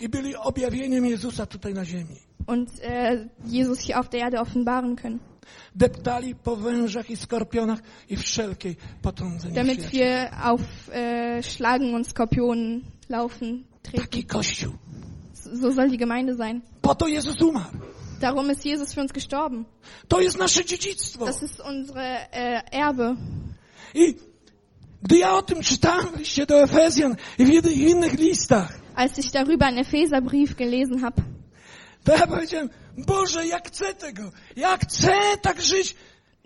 i byli objawieniem Jezusa tutaj na ziemi. und äh, Jesus hier auf der Erde offenbaren können. Deptali po wężach i skorpionach i wszelkiej potrądzeniu damit wir auf äh, Schlagen und Skorpionen laufen, treten. Taki Kościół. So soll die Gemeinde sein. Po to Jezus umarł. Darum ist Jesus für uns gestorben. To jest nasze dziedzictwo. Das ist unsere äh, Erbe. I gdy ja o tym czytałem w liście do Efezjan i w innych listach, Als ich darüber einen Epheserbrief gelesen habe, to ja powiedziałem, Boże, jak chcę tego, jak chcę tak żyć,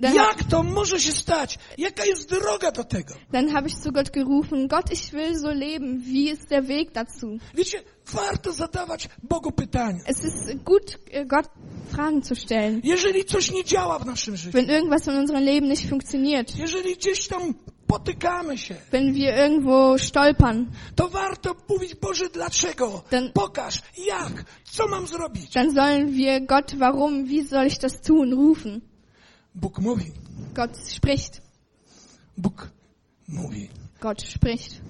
Dann- jak to może się stać, jaka jest droga do tego. dann habe ich zu Gott gerufen, Gott, ich will so leben. Wie ist der Weg dazu? Wiecie, warto zadawać Bogu pytania. Es ist gut, äh, Gott Fragen zu stellen. Jeżeli coś nie działa w naszym życiu, Wenn irgendwas in unserem Leben nicht funktioniert, jeżeli gdzieś tam potykamy się, wenn wir irgendwo stolpern, to warto mówić, Boże, dlaczego? Ten- Pokaż, jak, co mam zrobić? dann sollen wir Gott, warum, wie soll ich das tun, rufen. Bóg mówi, Gott spricht. Bóg mówi. Gott spricht.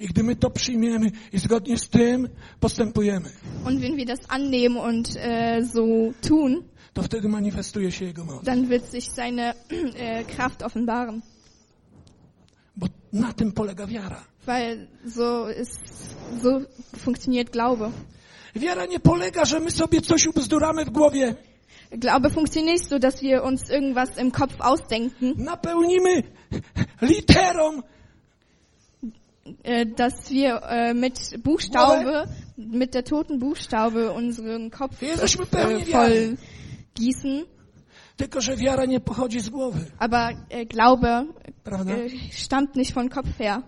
I gdy my to przyjmiemy i zgodnie z tym postępujemy, Und wenn wir das annehmen und äh, so tun, to wtedy manifestuje się Jego moc. dann wird sich seine äh, Kraft offenbaren. Bo na tym polega wiara. Weil so ist, so funktioniert Glaube. Wiara nie polega, że my sobie coś ubzduramy w głowie, Glaube funktioniert nicht so, dass wir uns irgendwas im Kopf ausdenken, napełnimy literą äh, dass wir äh, mit Buchstabe, mit der toten Buchstabe unseren Kopf äh, voll gießen. Tylko, że wiara nie pochodzi z głowy, Aber äh, Glaube äh, stammt nicht von Kopf her.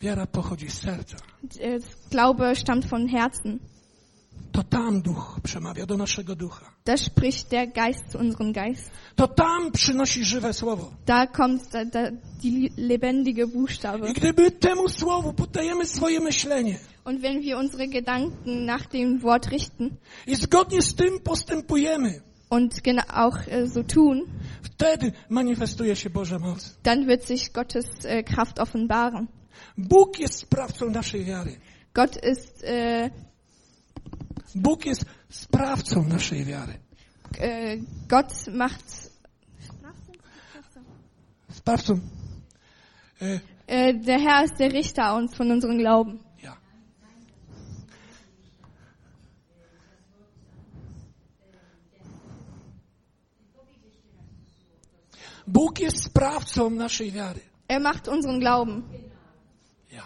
Wiara pochodzi z serca. Äh, Glaube stammt von Herzen. To tam duch przemawia do naszego ducha. Da spricht der Geist zu unserem Geist. To tam przynosi żywe słowo. Da kommt da, da, die lebendige Buchstabe. I gdyby temu słowu poddajemy swoje myślenie Und wenn wir unsere Gedanken nach dem Wort richten i zgodnie z tym postępujemy, und genau auch äh, so tun, wtedy manifestuje się Boża moc. dann wird sich Gottes äh, Kraft offenbaren. Bóg jest sprawcą naszej wiary. Gott ist äh, Bóg jest sprawcą naszej wiary. äh, Gott macht Sprawcą. E, äh, der Herr ist der Richter uns von unserem Glauben. ja. Bóg jest sprawcą naszej wiary. Er macht unseren Glauben. Ja.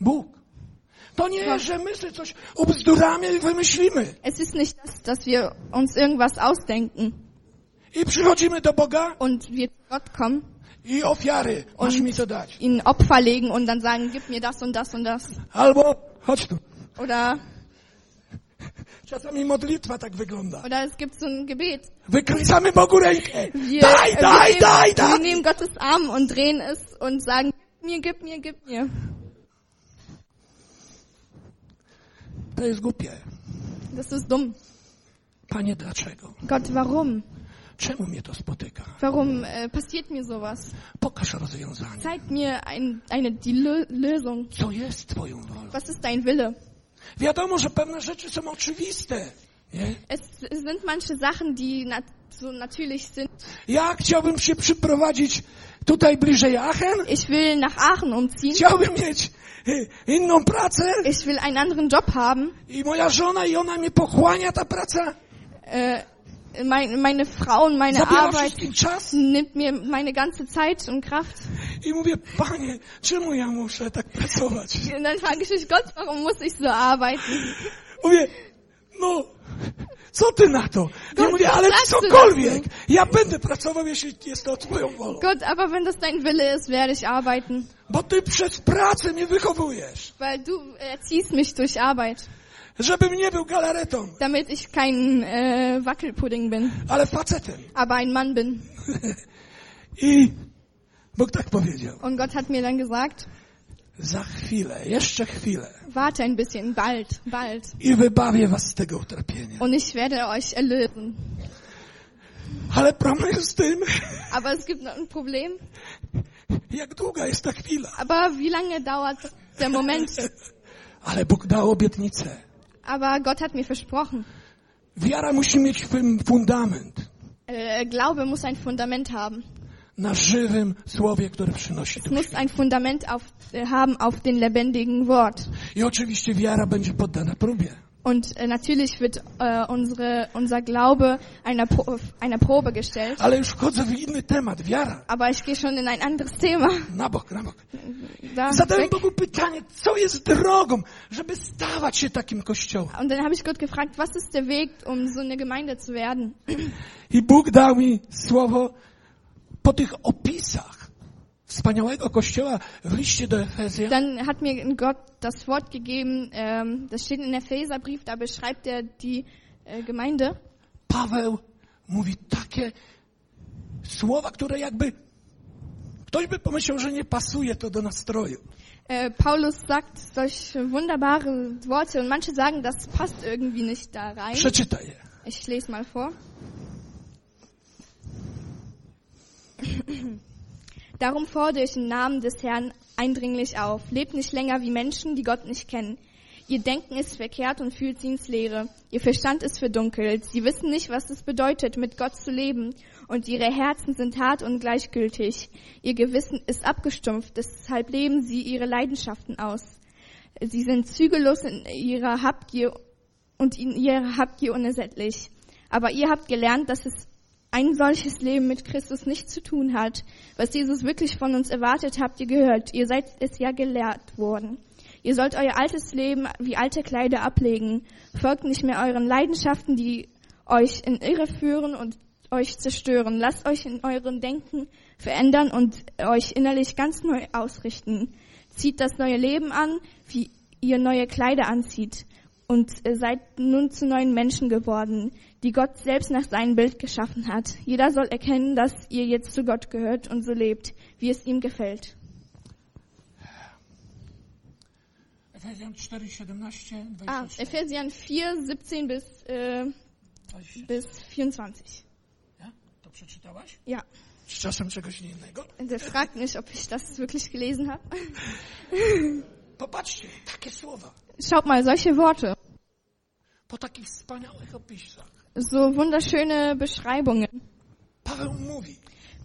Bóg. To nie, że my sobie coś ubzduramy i wymyślimy. Es ist nicht das, dass wir uns irgendwas ausdenken I przychodzimy do Boga und wir zu Gott kommen i ofiary. Masz mi to dać. ihm Opfer legen und dann sagen, gib mir das und das und das. Albo, chodź tu. Oder, Czasami modlitwa tak wygląda. oder es gibt so ein Gebet. Wykręcamy Bogu rękę. Wir, Daj, daj, wir, daj, nehmen, wir daj. nehmen Gottes Arm und drehen es und sagen, gib mir, gib mir, gib mir. To jest głupie. Das ist dumm. Panie, dlaczego? Gott, warum? Czemu mnie to spotyka? Warum äh, passiert mir sowas? Pokaż rozwiązanie. Zeig mir ein, eine, die Lö Lösung. Co jest Twoją wolą? Was ist dein Wille? Wiadomo, że pewne rzeczy są oczywiste. Nie? Es sind manche Sachen, die nat so natürlich sind. Ja chciałbym się przyprowadzić tutaj bliżej Aachen. Ich will nach Aachen umziehen. Chciałbym mieć y, inną pracę Ich will einen anderen Job haben. i moja żona i ona mnie pochłania ta praca. Äh, mein, meine Frau und meine Zabiera Arbeit nimmt mir meine ganze Zeit und Kraft. I mówię, Panie, czemu ja muszę tak pracować? Und dann frage ich mich, Gott, warum muss ich so arbeiten? Mówię, no, co ty na to? Ja Gott, mówię, ale cokolwiek. Ja będę pracował, jeśli jest to twoją wolą. Gott, aber wenn das dein Wille ist, werde ich arbeiten. Bo ty przez pracę mnie wychowujesz. Weil du erziehst mich durch Arbeit, Żebym nie był galaretą, damit ich kein äh, Wackelpudding bin, ale facetem. aber ein Mann bin. I Bóg tak powiedział. Und Gott hat mir dann gesagt, Za chwilę, jeszcze chwilę. warte ein bisschen, bald, bald. I wybawię was z tego utrapienia. Und ich werde euch erlösen. Ale problem jest z tym, Aber es gibt noch ein Problem. jak długa jest ta chwila. Aber wie lange dauert der Moment? Ale Bóg dał obietnicę. Aber Gott hat mir versprochen, Wiara musi mieć fun- fundament äh, Glaube muss ein Fundament haben. Na żywym słowie, które przynosi duch. muss ein Fundament auf, äh, haben auf den lebendigen Wort. I oczywiście wiara będzie poddana próbie. Und äh, natürlich wird äh, unsere, unser Glaube einer, Pro einer Probe gestellt. Ale już wchodzę w inny temat. Wiara. Aber ich gehe schon in ein anderes Thema. Na bok, na bok. Da Zadałem weg. Bogu pytanie, co jest drogą, żeby stawać się takim kościołem. Und dann habe ich Gott gefragt, was ist der Weg, um so eine Gemeinde zu werden? I Bóg dał mi słowo po tych opisach wspaniałego kościoła w liście do Efezjan. Dann hat mir Gott das Wort gegeben, ähm, das steht in Epheserbrief, da beschreibt er die äh, Gemeinde. Paweł mówi takie słowa, które jakby Ktoś by pomyślał, że nie pasuje to do nastroju. Äh, Paulus sagt solche wunderbare Worte und manche sagen, das passt irgendwie nicht da rein. Przeczytaj je. Ich lese mal vor. Darum fordere ich im Namen des Herrn eindringlich auf. Lebt nicht länger wie Menschen, die Gott nicht kennen. Ihr Denken ist verkehrt und fühlt sie ins Leere. Ihr Verstand ist verdunkelt. Sie wissen nicht, was es bedeutet, mit Gott zu leben. Und ihre Herzen sind hart und gleichgültig. Ihr Gewissen ist abgestumpft. Deshalb leben sie ihre Leidenschaften aus. Sie sind zügellos in ihrer Habgier und in ihrer Habgier unersättlich. Aber ihr habt gelernt, dass es ein solches Leben mit Christus nichts zu tun hat. Was Jesus wirklich von uns erwartet, habt ihr gehört. Ihr seid es ja gelehrt worden. Ihr sollt euer altes Leben wie alte Kleider ablegen. Folgt nicht mehr euren Leidenschaften, die euch in Irre führen und euch zerstören. Lasst euch in euren Denken verändern und euch innerlich ganz neu ausrichten. Zieht das neue Leben an, wie ihr neue Kleider anzieht. Und äh, seid nun zu neuen Menschen geworden, die Gott selbst nach seinem Bild geschaffen hat. Jeder soll erkennen, dass ihr jetzt zu Gott gehört und so lebt, wie es ihm gefällt. Efezjan 4, 17, Ah, 24. Epheser 4, 17 bis, äh, 20. bis 24. Ja? To przeczytałaś? Ja. Czy czasem czegoś innego? Und er fragt mich, ob ich das wirklich gelesen habe. Popatrzcie, takie słowa. Schaut mal, solche Worte. Po takich wspaniałych opisach. So wunderschöne Beschreibungen. Paweł mówi.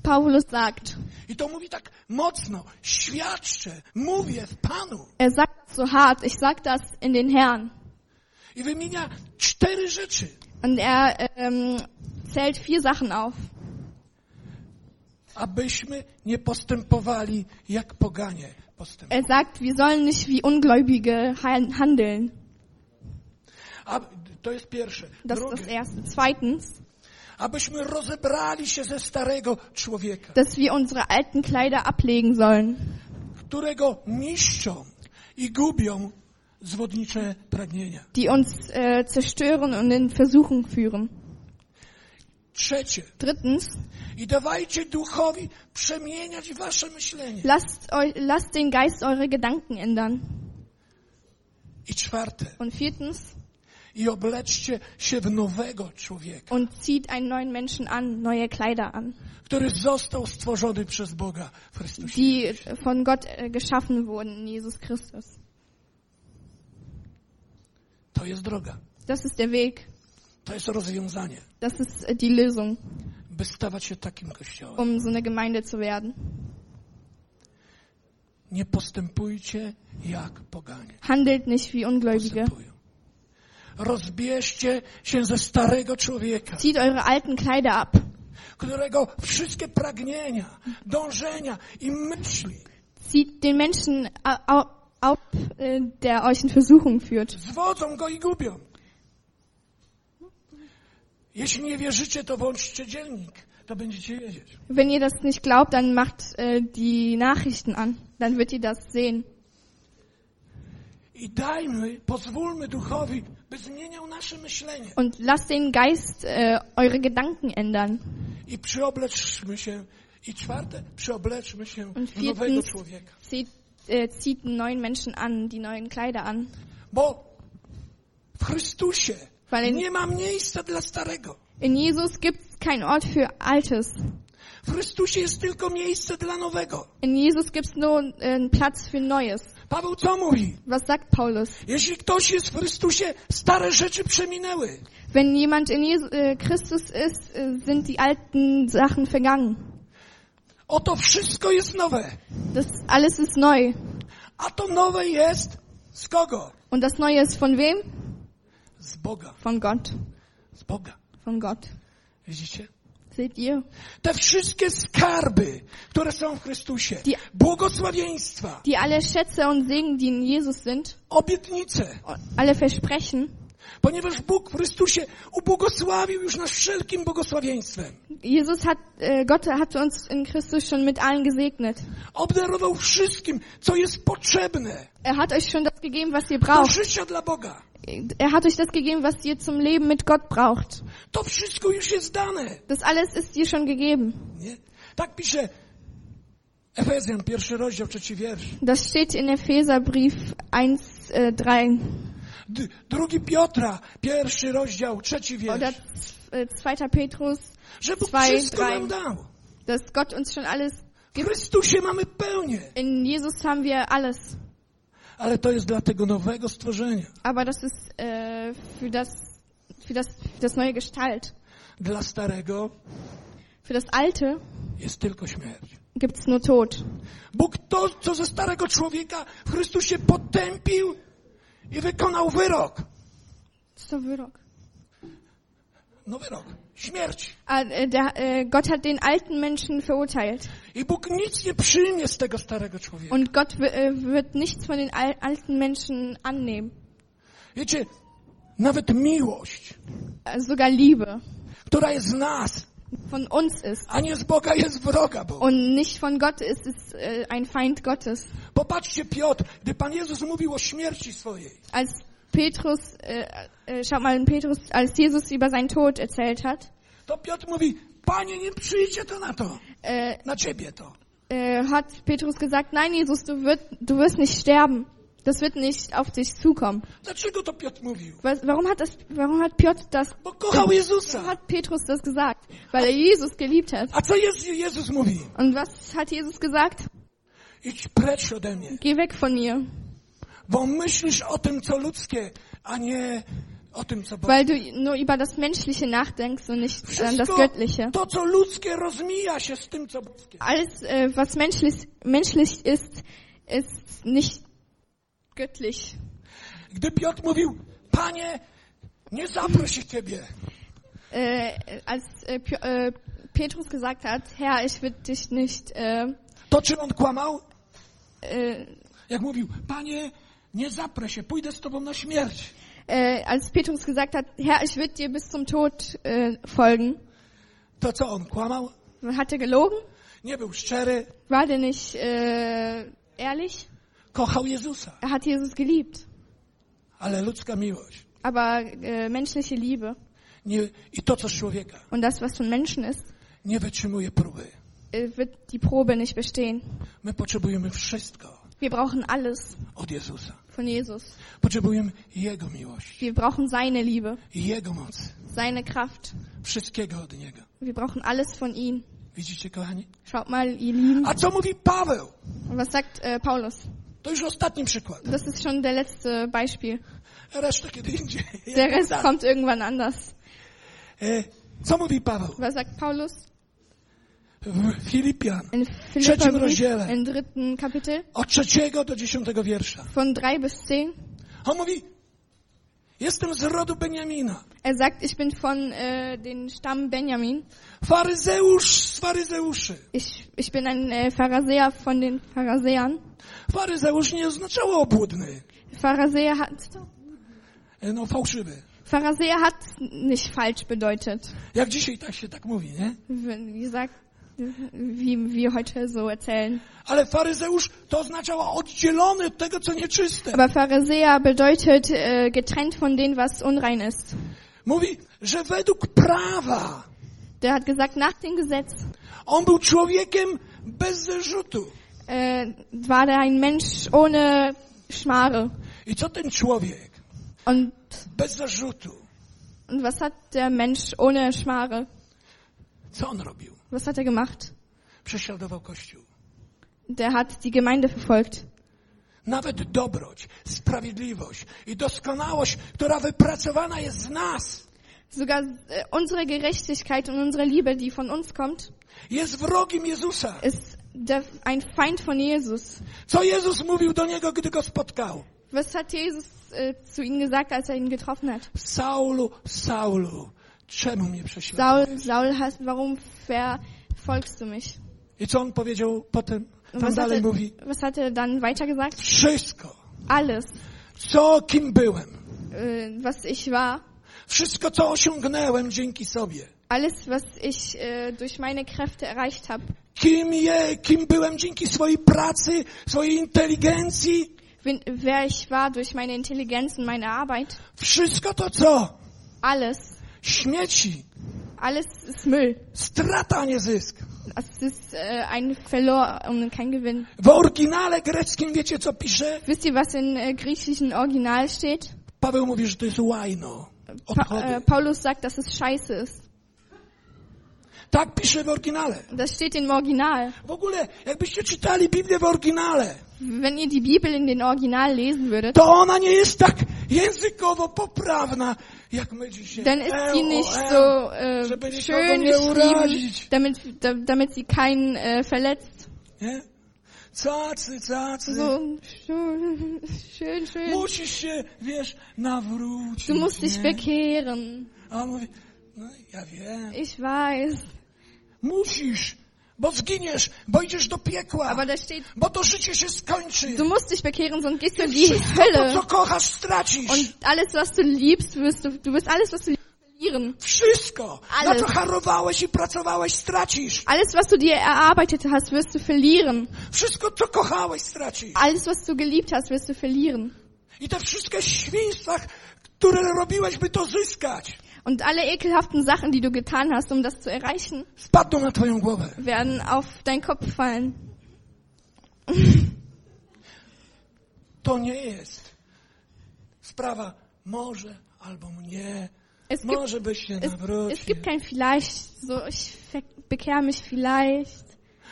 Paulus sagt, I to mówi tak mocno. Świadczę, mówię w Panu. er sagt so hart, ich sag das in den Herrn. I wymienia cztery rzeczy. Und er ähm, zählt vier Sachen auf. Abyśmy nie postępowali jak poganie postępują. Er sagt, wir sollen nicht wie Ungläubige han- handeln. A, to jest pierwsze. Das ist das. Erste. Zweitens, Abyśmy rozebrali się ze starego człowieka, dass wir unsere alten Kleider ablegen sollen, którego niszczą i gubią zwodnicze pragnienia. die uns äh, zerstören und in Versuchung führen. Trzecie. Drittens, I dawajcie duchowi przemieniać wasze myślenie. lasst, eu, lasst den Geist eure Gedanken ändern. I czwarte. Und viertens, I obleczcie się w nowego człowieka, und zieht einen neuen Menschen an, neue Kleider an, który został stworzony przez Boga w Chrystusie. die von Gott äh, geschaffen wurden in Jesus Christus. To jest droga. Das ist der Weg. To jest rozwiązanie, Das ist äh, die Lösung, by stawać się takim kościołem. um so eine Gemeinde zu werden. Nie postępujcie jak poganie. Handelt nicht wie Ungläubige. Postępują. Rozbierzcie się ze starego człowieka, Zieht eure alten Kleider ab. którego wszystkie pragnienia, dążenia i myśli Zieht den Menschen ab, äh, der euch in Versuchung führt. zwodzą go i gubią. Jeśli nie wierzycie, to włączcie dziennik. Wenn ihr das nicht glaubt, dann macht äh, die Nachrichten an. Dann wird ihr das sehen. I dajmy, pozwólmy duchowi, Und lasst den Geist äh, eure Gedanken ändern. Und viertens, zieht, äh, zieht einen neuen Menschen an, die neuen Kleider an. Weil in, in Jesus gibt es keinen Ort für Altes. W Chrystusie jest tylko miejsce dla nowego. In Jesus gibt es nur äh, einen Platz für Neues. Paweł co mówi? Was sagt Paulus? Jeśli ktoś jest w Chrystusie, stare rzeczy przeminęły. Wenn jemand in Jesus, äh, Christus ist, äh, sind die alten Sachen vergangen. Oto wszystko jest nowe. Das alles ist neu. A to nowe jest z kogo? Und das Neue ist von wem? Z Boga. Von Gott. Z Boga. Von Gott. Widzicie? Te wszystkie skarby, które są w Chrystusie, Die- błogosławieństwa, Die alle Schätze und Segen, die in Jesus sind, obietnice, alle Versprechen, ponieważ Bóg w Chrystusie ubłogosławił już nas wszelkim błogosławieństwem. Jesus hat, äh, Gott hat uns in Christus schon mit allen gesegnet. Obdarował wszystkim, co jest potrzebne Er hat euch schon das gegeben, was ihr do braucht. życia dla Boga. Er hat euch das gegeben, was ihr zum Leben mit Gott braucht. To wszystko już jest dane. Das alles ist dir schon gegeben. Nie? Tak pisze Efezjan, pierwszy rozdział, trzeci wiersz. Das steht in Epheserbrief 1, äh, 3 D- drugi Piotra, pierwszy rozdział, trzeci oder wiersz. äh, 2. Petrus, Że Bóg Zwei, wszystko drei. nam dał. dass Gott uns schon alles pełnię. In Jesus haben wir alles. Ale to jest dla tego nowego stworzenia. Aber das ist äh, für, das, für, das, für das neue Gestalt. Dla starego Für das Alte jest tylko śmierć. gibt's nur Tod. Bóg to, co ze starego człowieka w Chrystusie potępił i wykonał wyrok. Doch Wyrok. No wyrok. Śmierć. Ah, äh, der, äh, Gott hat den alten Menschen verurteilt. I Bóg nic nie przyjmie z tego starego człowieka. Und Gott äh, wird nichts von den al alten Menschen annehmen. Wiecie, nawet miłość, Äh, sogar Liebe która jest z nas, von uns ist. a nie z Boga, jest wroga Boga. Und nicht von Gott ist, äh, ein Feind Gottes. Popatrzcie, Piotr, gdy Pan Jezus mówił o śmierci swojej, Als Petrus, äh, äh, schaut mal, Petrus, als Jesus über seinen Tod erzählt hat, to Piotr mówi, Panie, nie przyjdzie to na to, äh, na Ciebie to. äh, hat Petrus gesagt, nein Jesus, du, wirst, du wirst nicht sterben. Das wird nicht auf dich zukommen. Dlaczego to Piotr mówił? Was, warum hat das, warum hat Piotr das, Bo kochał warum Jezusa. hat Petrus das gesagt? Weil er Jesus geliebt hat. A co Jezus, Jezus mówi? Und was hat Jesus gesagt? Idź precz ode mnie, Geh weg von mir. Bo myślisz o tym, co ludzkie, a nie o tym, co Bóg. Weil du nur über das Menschliche nachdenkst und nicht an das Wszystko Göttliche. to, co ludzkie, rozmija się z tym, co boskie. Alles, äh, was menschlich, menschlich ist, ist nicht göttlich. Gdy Piotr mówił, Panie, nie zaproś Ciebie, Äh, als äh, äh, Petrus gesagt hat, Herr, ich will dich nicht, äh, to czym on kłamał? äh, Jak mówił, Panie, nie zaprę się, pójdę z Tobą na śmierć. als Petrus gesagt hat, Herr, ich will dir bis zum Tod äh, folgen, To co on kłamał? hat er gelogen? Nie był szczery, War der nicht äh, ehrlich? kochał Jezusa. Er hat Jesus geliebt. Ale ludzka miłość Aber äh, menschliche Liebe nie, i to, co z człowieka, und das, was von Menschen ist, nie wytrzymuje próby. wird die Probe nicht bestehen. My potrzebujemy wszystko Wir brauchen alles od Jezusa. von Jesus. Potrzebujemy Jego miłości, Wir brauchen seine Liebe, Jego mocy, seine Kraft. wszystkiego od Niego. Wir brauchen alles von ihm. Widzicie, kochani? Schaut mal, ihr Lieben. A co mówi Paweł? Was sagt äh, Paulus? To już ostatni przykład. Das ist schon der letzte Beispiel. Reszta kiedy indziej. Der Rest kommt irgendwann anders. E, Co mówi Paweł? Was sagt Paulus? W Filipian, In Trzecim rozdziale. Kapitel, od trzeciego do dziesiątego wiersza. von 3 bis 10. On mówi, jestem z rodu Beniamina, Er sagt, ich bin von äh, den Stamm Benjamin. faryzeusz z faryzeuszy. Ich, ich bin ein äh, Pharisäer von den Pharisäern. Faryzeusz nie oznaczało obłudny, Pharisäer hat, e, no fałszywy. Pharisäer hat nicht falsch bedeutet. Jak dzisiaj tak się tak mówi, nie? Wie gesagt, wie wir heute so erzählen. Ale faryzeusz to oznaczało oddzielony od tego, co nieczyste. Aber Pharisäer bedeutet äh, getrennt von dem, was unrein ist. Mówi, że według prawa Der hat gesagt, nach dem Gesetz on był człowiekiem bez zarzutu. äh, war der ein Mensch ohne Schmare. I co ten człowiek Und, bez zarzutu, und was hat der Mensch ohne Schmare? co on robił? Was hat er gemacht? Prześladował Kościół. Der hat die Gemeinde verfolgt. Nawet dobroć, sprawiedliwość i doskonałość, która wypracowana jest w nas, Sogar äh, unsere Gerechtigkeit und unsere Liebe, die von uns kommt, jest wrogiem Jezusa. ist der, ein Feind von Jesus. Co Jezus mówił do niego, gdy go spotkał? Was hat Jesus äh, zu ihm gesagt, als er ihn getroffen hat? Saulu, Saulu, czemu mnie prześladujesz? Saul, Saul, hast, warum verfolgst du mich? I co on powiedział potem? Tam was dalej er, mówi, was hat er dann weiter gesagt? wszystko, Alles, co kim byłem, äh, was ich war, wszystko co osiągnąłem dzięki sobie, alles, was ich äh, durch meine Kräfte erreicht habe, kim je, kim byłem dzięki swojej pracy, swojej inteligencji, wen- wer ich war durch meine Intelligenz und meine Arbeit, wszystko to co? alles, Śmieci, alles ist Müll. strata, nie zysk. Das ist äh, ein Verlor und kein Gewinn. W oryginale greckim wiecie co pisze? Wisst ihr, was im äh, griechischen Original steht? Paweł mówi, że to jest łajno. Pa äh, Paulus sagt, dass es scheiße ist. Tak pisze w oryginale. Das steht im Original. W ogóle, jakbyście czytali Biblię w oryginale, Wenn ihr die Bibel in den Original lesen würdet, to ona nie jest tak językowo poprawna, jak my dzisiaj. dann ist E, sie o, nicht e, so äh, żeby nikogo schön nie geschrieben, urazić. damit, da, damit sie keinen äh, verletzt. Nie? Cacy, cacy. So schön, schön, schön. Musisz się, wiesz, nawrócić. Du musst dich nie? bekehren. A on mówi, no ja wiem. Ich weiß. Musisz, bo zginiesz, bo idziesz do piekła. Steht, Bo to życie się skończy. du musst dich bekehren, sonst gehst du in die Wszystko to, Hölle. co kochasz, stracisz. Und alles, was du liebst, wirst du, du wirst alles, was du liebst, verlieren. Wszystko, na Alles. co harowałeś i pracowałeś, stracisz. Alles, was du dir erarbeitet hast, wirst du verlieren. Wszystko, co kochałeś, stracisz. Alles, was du geliebt hast, wirst du verlieren. I te wszystkie świństwa, które robiłeś, by to zyskać, Und alle ekelhaften Sachen, die du getan hast, um das zu erreichen, spadną na twoją głowę. werden auf deinen Kopf fallen. To nie jest sprawa może albo mnie. Es gibt, Może byś się es, es nawrócił. gibt kein vielleicht, so ich bekehre mich vielleicht.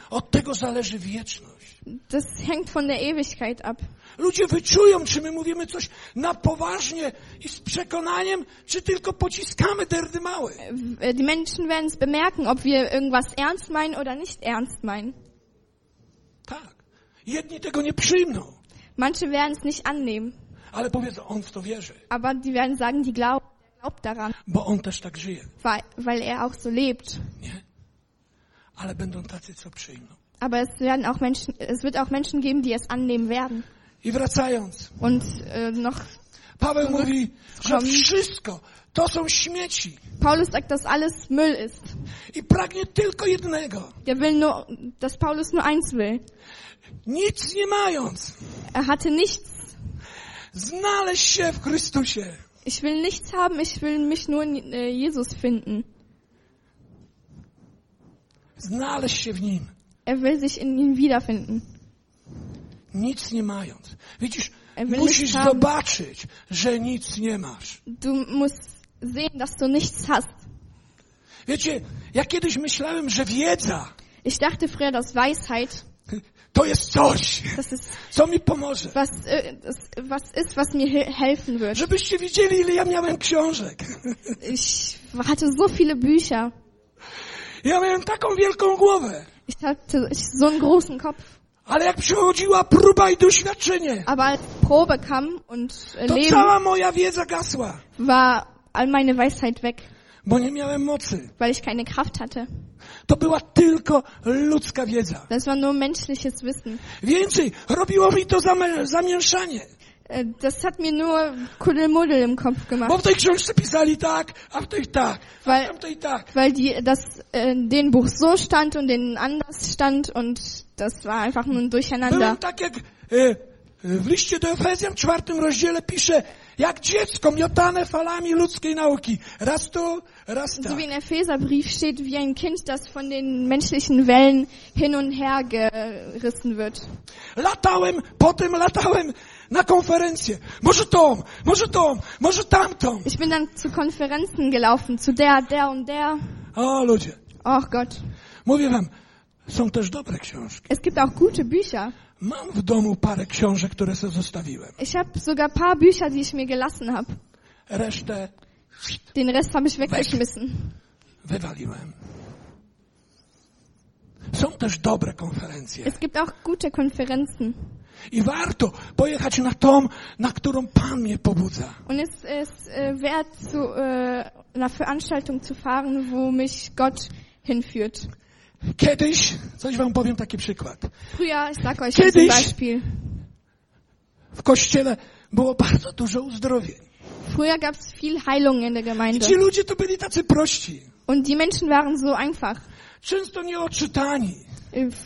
Od tego zależy wieczność. Das hängt von der Ewigkeit ab. Ludzie wyczują, czy my mówimy coś na poważnie i z przekonaniem, czy tylko pociskamy derdy małe. Äh, Die Menschen werden es bemerken, ob wir irgendwas ernst meinen oder nicht ernst meinen. Tak. Jedni tego nie przyjmą, Manche werden es nicht annehmen, ale powiedzą, on w to wierzy, aber die werden sagen, die glauben, der glaubt daran, bo on też tak żyje. weil, weil er auch so lebt. Nie? Ale będą tacy, co przyjmą. Aber es werden auch Menschen, es wird auch Menschen geben, die es annehmen werden. I wracając, Und äh, noch, Paweł mówi, że wszystko to są śmieci Paulus sagt, dass alles Müll ist. i pragnie tylko jednego. Der will nur, dass Paulus nur eins will. Nic nie mając, Er hatte nichts. znaleźć się w Chrystusie. Ich will nichts haben, ich will mich nur in äh, Jesus finden. Znaleźć się w Nim. Er will sich in ihm wiederfinden. Nic nie mając. Widzisz, musisz haben. zobaczyć, że nic nie masz. Du musst sehen, dass du nichts hast. Wiecie, ja kiedyś myślałem, że wiedza Ich dachte früher, dass Weisheit, to jest coś, das ist co mi pomoże. was, äh, was ist, was mir he- helfen wird. Żebyście widzieli, ile ja miałem książek. Ich hatte so viele Bücher. Ja miałem taką wielką głowę. Ich hatte so einen großen Kopf. Ale jak przychodziła próba i doświadczenie, Aber als Probe kam und äh, to Leben, cała moja wiedza gasła, war all meine Weisheit weg, bo nie miałem mocy. weil ich keine Kraft hatte. To była tylko ludzka wiedza. Das war nur menschliches Wissen. Więcej, robiło mi to zame- zamieszanie. Äh, Das hat mir nur Kuddelmuddel im Kopf Bo gemacht, w tej książce pisali tak, a w tej tak, a w Weil- tamtej tak. weil die, das äh, dem Buch so stand und in anders stand und das war einfach nur ein Durcheinander. Byłem tak jak e, w liście do Efezjan w czwartym rozdziale pisze, jak dziecko miotane falami ludzkiej nauki. Raz tu, raz So tak. wie im Epheserbrief steht, wie ein Kind, das von den menschlichen Wellen hin und her gerissen wird. Latałem, potem latałem na konferencję. Może tą, może tą, może tamtą. Ich bin dann zu Konferenzen gelaufen, zu der, der und der. O ludzie, Och Gott. mówię wam, są też dobre książki. Es gibt auch gute Bücher. Mam w domu parę książek, które sobie zostawiłem. Ich habe sogar paar Bücher, die ich mir gelassen habe. Resztę Den Rest habe ich weggeschmissen. wywaliłem. Są też dobre konferencje. Es gibt auch gute Konferenzen. I warto pojechać na tą, na którą Pan mnie pobudza. Und es ist äh, wert, zu äh, einer Veranstaltung zu fahren, wo mich Gott hinführt. Kiedyś, coś wam powiem taki przykład. Kiedyś-. W kościele było bardzo dużo uzdrowień. Früher gab es viel Heilung in der I Gemeinde. ci ludzie to byli tacy prości. Und die Menschen waren so einfach. Często nieoczytani.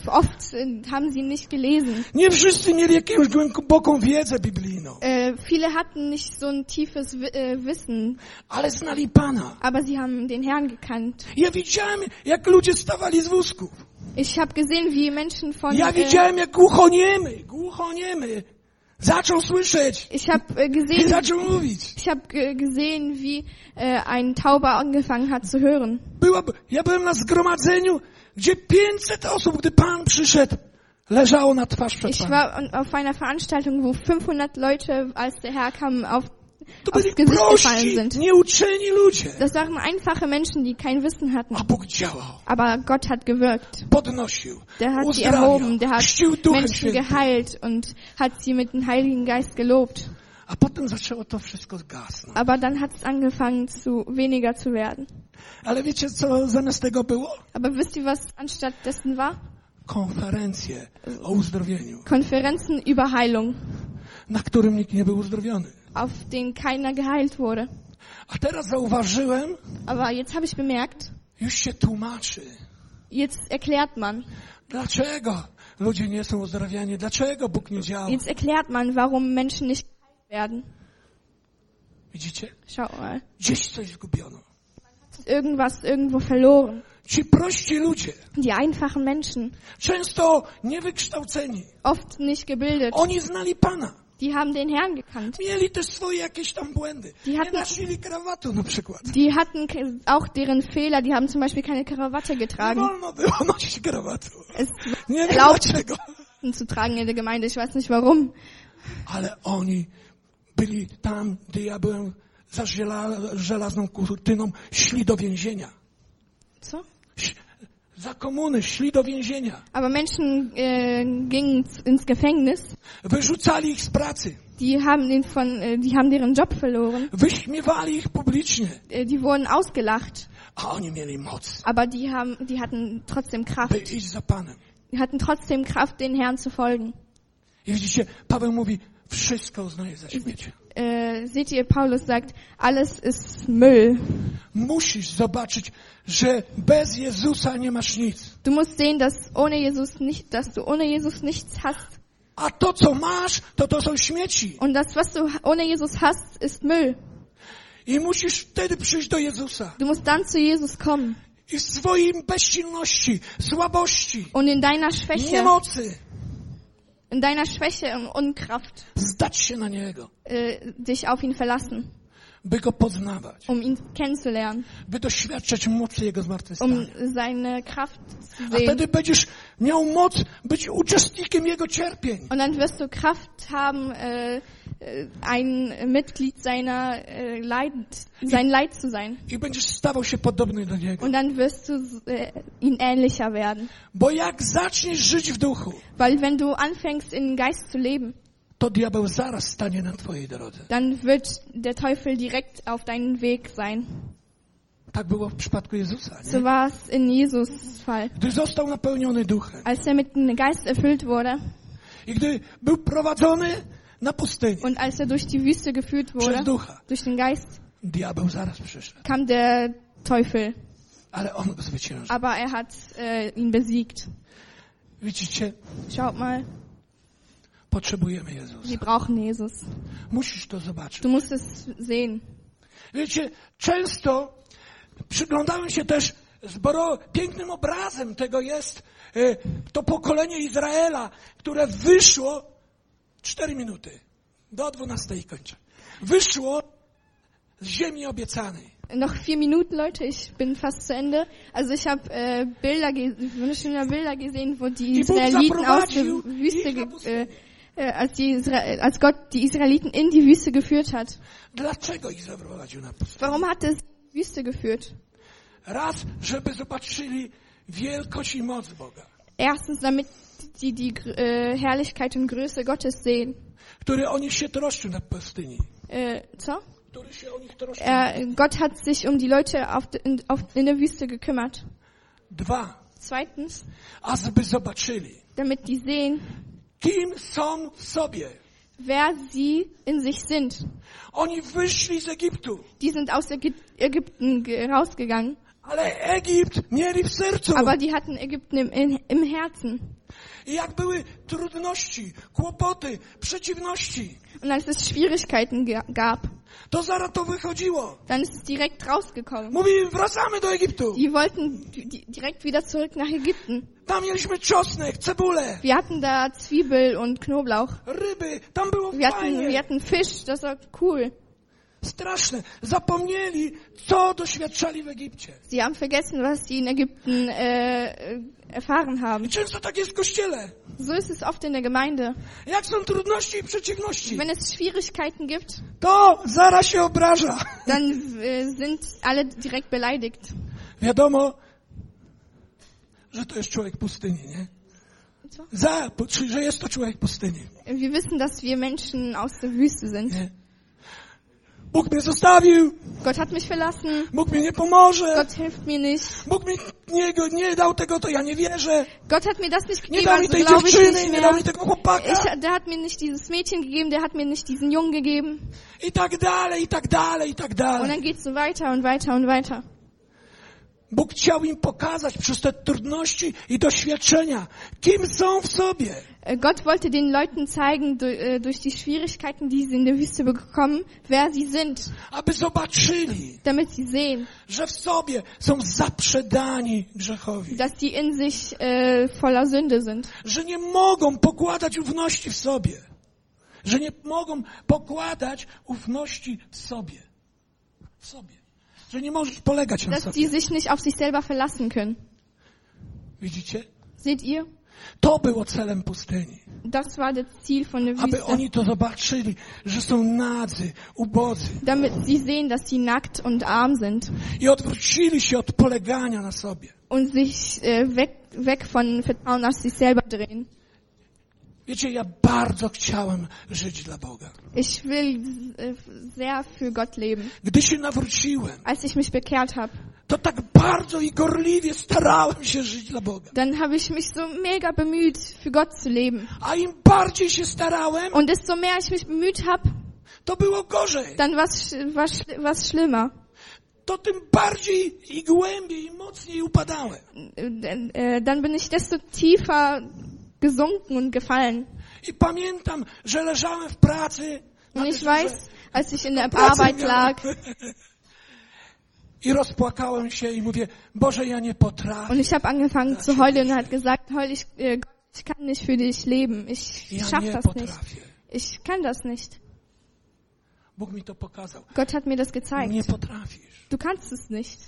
Oft haben sie nicht gelesen. Nie wszyscy mieli jakąś głęboką wiedzę biblijną. Äh, Viele hatten nicht so ein tiefes äh, Wissen, Ale znali Pana. aber sie haben den Herrn gekannt. Ja widziałem, jak ludzie stawali z wózków. Ich habe gesehen, wie Menschen von Ja äh, widziałem, jak głuchoniemy, głuchoniemy zaczął słyszeć ich habe äh, i gesehen, zaczął mówić. ich habe äh, gesehen, wie äh, ein Tauber angefangen hat zu hören. Była, ja byłem na zgromadzeniu, gdzie 500 osób, gdy Pan przyszedł, leżało na twarz przed Ich Panem. war an- auf einer Veranstaltung, wo 500 Leute, als der Herr kam, auf To byli prości, nieuczeni ludzie. Das waren einfache Menschen, die kein Wissen hatten. A Bóg działał, Aber Gott hat gewirkt. podnosił, Der hat sie erhoben, der hat Menschen geheilt und hat sie mit dem Heiligen Geist gelobt. A potem zaczęło to wszystko gasnąć. Aber dann hat es angefangen, zu weniger zu werden. Ale wiecie, co zamiast tego było? Aber wisst ihr, was anstatt dessen war? Konferencje o uzdrowieniu, Konferenzen über Heilung, na którym nikt nie był uzdrowiony. auf denen keiner geheilt wurde. A teraz zauważyłem, Aber jetzt habe ich bemerkt, już się tłumaczy. jetzt erklärt man. Dlaczego ludzie nie są uzdrawiani? Dlaczego Bóg nie działa? Jetzt erklärt man, warum Menschen nicht geheilt werden. Widzicie? Schau mal. Gdzieś coś zgubiono. Irgendwas irgendwo verloren. Ci prości ludzie, Die einfachen Menschen, często niewykształceni, oft nicht gebildet, oni znali Pana. die haben den Herrn gekannt. Mieli też swoje jakieś tam błędy. Die hatten- nosili krawatu na przykład. Die hatten auch deren Fehler, die haben zum Beispiel keine Krawatte Nie getragen. wolno było nosić krawatu. Es Nie wiem erlaubt dlaczego. zu tragen in der Gemeinde, ich weiß nicht warum. Ale oni byli tam, gdy ja byłem za żela, żelazną kurtyną, szli do więzienia. Ś- Za komuny szli do więzienia. Aber Menschen äh, gingen z- ins Gefängnis, Wyrzucali ich z pracy. die haben, den von, äh, die haben deren Job verloren, Wyśmiewali ich publicznie. äh, die wurden ausgelacht, A oni mieli moc, aber die, haben, die hatten trotzdem by Kraft, iść za Panem. die hatten trotzdem Kraft, den Herrn zu folgen. I widzicie, Paweł mówi, wszystko uznaje za śmiecie. Seht ihr, Paulus sagt, alles ist Müll. Musisz zobaczyć, że bez Jezusa nie masz nic. Du musst sehen, dass ohne Jesus nicht, dass du ohne Jesus nichts hast. A to, co masz, to to są śmieci. Und das, was du ohne Jesus hast, ist Müll. I musisz wtedy przyjść do Jezusa. Du musst dann zu Jesus kommen. I w swojej bezsilności, słabości, Und in deiner Schwäche, niemocy in deiner Schwäche und Unkraft, zdać się na Niego, äh, dich auf ihn verlassen, by Go poznawać, um ihn kennenzulernen, by doświadczać mocy Jego um seine Kraft zu A sehen. wtedy będziesz miał moc być uczestnikiem Jego cierpień. Und dann wirst du Kraft haben, äh, ein Mitglied seiner äh, Leid, sein Leid zu sein. I będziesz stawał się podobny do Niego. Und dann wirst du äh, ihn ähnlicher werden. Bo jak zaczniesz żyć w duchu, Weil wenn du anfängst, in Geist zu leben, to diabeł zaraz stanie na twojej drodze. dann wird der Teufel direkt auf deinen Weg sein. Tak było w przypadku Jezusa. Nie? So war es in Jesus Fall. Gdy został napełniony duchem Als er mit dem Geist erfüllt wurde i gdy był prowadzony na pustynię und als er durch die Wüste geführt wurde, durch den Geist, kam der Teufel. Ale on go zwyciężył. Aber er hat äh, ihn besiegt. Widzicie, Schaut mal, potrzebujemy Jezusa. wir brauchen Jesus. Musisz to zobaczyć. Du musst es sehen. Wiecie, często przyglądałem się też zboro pięknym obrazem tego jest e, to pokolenie Izraela, które wyszło cztery minuty do dwunastej kończę. Wyszło z ziemi obiecanej. Noch vier Minuten, Leute, ich bin fast zu Ende. Also ich habe äh, Bilder, wunderschöne Bilder gesehen, wo die Israeliten aus der Wüste, äh, äh, als, die Isra als Gott die Israeliten in die Wüste geführt hat. Warum hat er sie in die Wüste geführt? Raz, żeby zobaczyli wielkość i moc Boga, Erstens, damit die gr- äh, Herrlichkeit und Größe Gottes sehen. który o nich się troszczył na pustyni. Äh, so? Który się o nich troszczył. Er, Gott hat sich um die Leute auf, in, auf, in der Wüste gekümmert. Dwa, Zweitens, a żeby zobaczyli, damit die sehen, kim są w sobie. wer sie in sich sind. Oni wyszli z Egiptu, Die sind aus Ägyp Ägypten ge- rausgegangen, ale Egipt mieli w sercu. aber die hatten Ägypten im, im Herzen. I jak były trudności, kłopoty, przeciwności, Und als es Schwierigkeiten ga- gab, to zaraz to wychodziło. dann ist es direkt rausgekommen. Mówi, wracamy do Egiptu. Die wollten di- direkt wieder zurück nach Ägypten. Tam mieliśmy czosnek, cebulę, Wir hatten da Zwiebel und Knoblauch. ryby, tam było Wir hatten, wir hatten Fisch, das war cool. Straszne. Zapomnieli, co doświadczali w Egipcie. Sie haben vergessen, was sie in Ägypten äh, erfahren haben. I często tak jest w kościele. So ist es oft in der Gemeinde. Jak są trudności i przeciwności, Wenn es Schwierigkeiten gibt, to zaraz się obraża. dann äh, sind alle direkt beleidigt. Wiadomo, że to jest człowiek pustyni, nie? Za, że jest to człowiek pustyni. Wir wissen, dass wir Menschen aus der Wüste sind. Nie? Bóg mnie zostawił, Gott hat mich verlassen. Bóg mi nie pomoże, Gott hilft mir nicht. Bóg mi nie, nie dał tego, to ja nie wierzę. Gott hat mir das nicht Nie gegeben, dał mi also tej ich dziewczyny, nie dał mi tego chłopaka. Ich, der hat mir nicht dieses Mädchen gegeben, der hat mir nicht diesen Jungen gegeben. I tak dalej, i tak dalej, i tak Und dalej. dann geht's so weiter und weiter und weiter. Bóg chciał im pokazać przez te trudności i doświadczenia, kim są w sobie. Gott wollte den Leuten zeigen, äh, durch die Schwierigkeiten, die sie in der Wüste bekommen, wer sie sind, Aby zobaczyli, damit sie sehen, że w sobie są zaprzedani grzechowi. dass die in sich äh, voller Sünde sind. Że nie mogą pokładać ufności w sobie. Że nie mogą pokładać ufności w sobie. W sobie. Że nie możesz polegać na Dass sobie. die sich nicht auf sich selber verlassen können. Widzicie? Seht ihr? To było celem pustyni. Das war das Ziel von der Aby Wüste. oni to zobaczyli, że są nadzy, ubodzy. Damit sie sehen, dass sie nackt und arm sind. I odwrócili się od polegania na sobie. Und sich äh, weg, weg von Vertrauen auf sich selber drehen. Wiecie, ja bardzo chciałem żyć dla Boga. Ich will sehr für Gott leben. Gdy się nawróciłem, Als ich mich bekehrt habe, to tak bardzo i gorliwie starałem się żyć dla Boga. dann habe ich mich so mega bemüht, für Gott zu leben. A im bardziej się starałem, Und desto mehr ich mich bemüht habe, to było gorzej. dann was was was schlimmer. To tym bardziej i głębiej i mocniej upadałem. Äh, äh, Dann bin ich desto tiefer gesunken und gefallen. Und ich weiß, als ich in der Arbeit lag I rozpłakałem się i mówię, Boże, ja nie potrafię. und ich habe angefangen zu heulen und hat gesagt, heul ich, äh, ich kann nicht für dich leben. Ich Ja schaff das nicht. potrafię. Ich kann das nicht. Gott hat mir das gezeigt. Du kannst es nicht.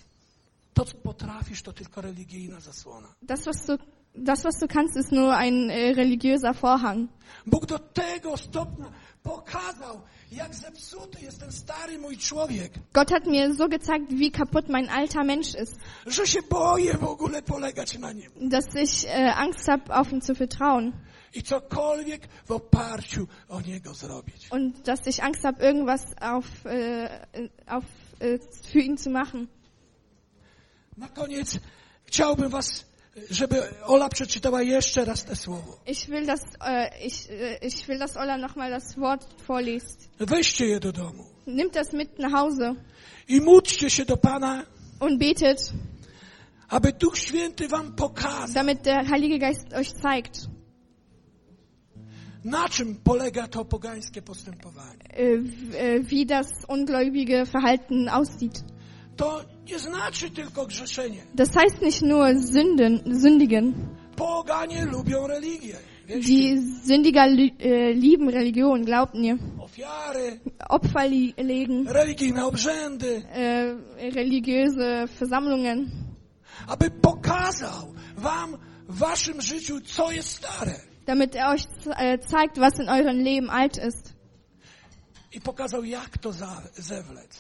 To, co potrafisz, to tylko religijna zasłona. Das, was du, das, was du kannst, ist nur ein äh, religiöser Vorhang. Bóg do tego stopnia pokazał, jak zepsuty jest ten stary mój człowiek, Gott hat mir so gezeigt, wie kaputt mein alter Mensch ist, że się boję w ogóle polegać na nim. dass ich äh, Angst habe, auf ihn zu vertrauen I cokolwiek w oparciu o niego zrobić. und dass ich Angst habe, irgendwas auf, äh, auf, äh, für ihn zu machen. Na koniec chciałbym was, żeby Ola przeczytała jeszcze raz te słowo. Ich will, dass äh, ich, äh, ich will, dass Ola nochmal das Wort vorliest. Weźcie je do domu Nimmt das mit nach Hause i módlcie się do Pana, und betet, aby Duch Święty wam pokazał, damit der Heilige Geist euch zeigt, na czym polega to pogańskie postępowanie. äh, wie das ungläubige Verhalten aussieht. To nie znaczy tylko grzeszenie. Das heißt nicht nur Sünden, sündigen. Die Sündiger äh, lieben Religion, glaubt mir. Opfer legen, äh, religiöse Versammlungen, aby pokazał wam w waszym życiu, co jest stare. damit er euch äh, zeigt, was in eurem Leben alt ist.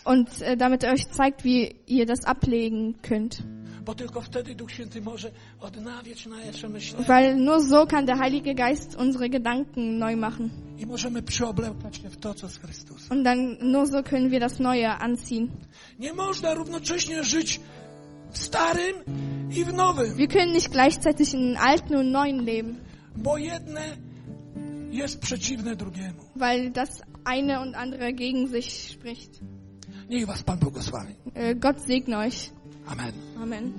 Und äh, damit er euch zeigt, wie ihr das ablegen könnt. Bo tylko wtedy Duch Święty może odnawiać nasze myślenie. Weil nur so kann der Heilige Geist unsere Gedanken neu machen. I możemy przyoblekać się w to, co z Chrystusem. Und dann nur so können wir das Neue anziehen. Nie można równocześnie żyć w starym i w nowym, Wir können nicht gleichzeitig in Alten und Neuen leben, bo jedne jest przeciwne drugiemu. weil das eine und andere gegen sich spricht. Äh, Gott segne euch. Amen. Amen.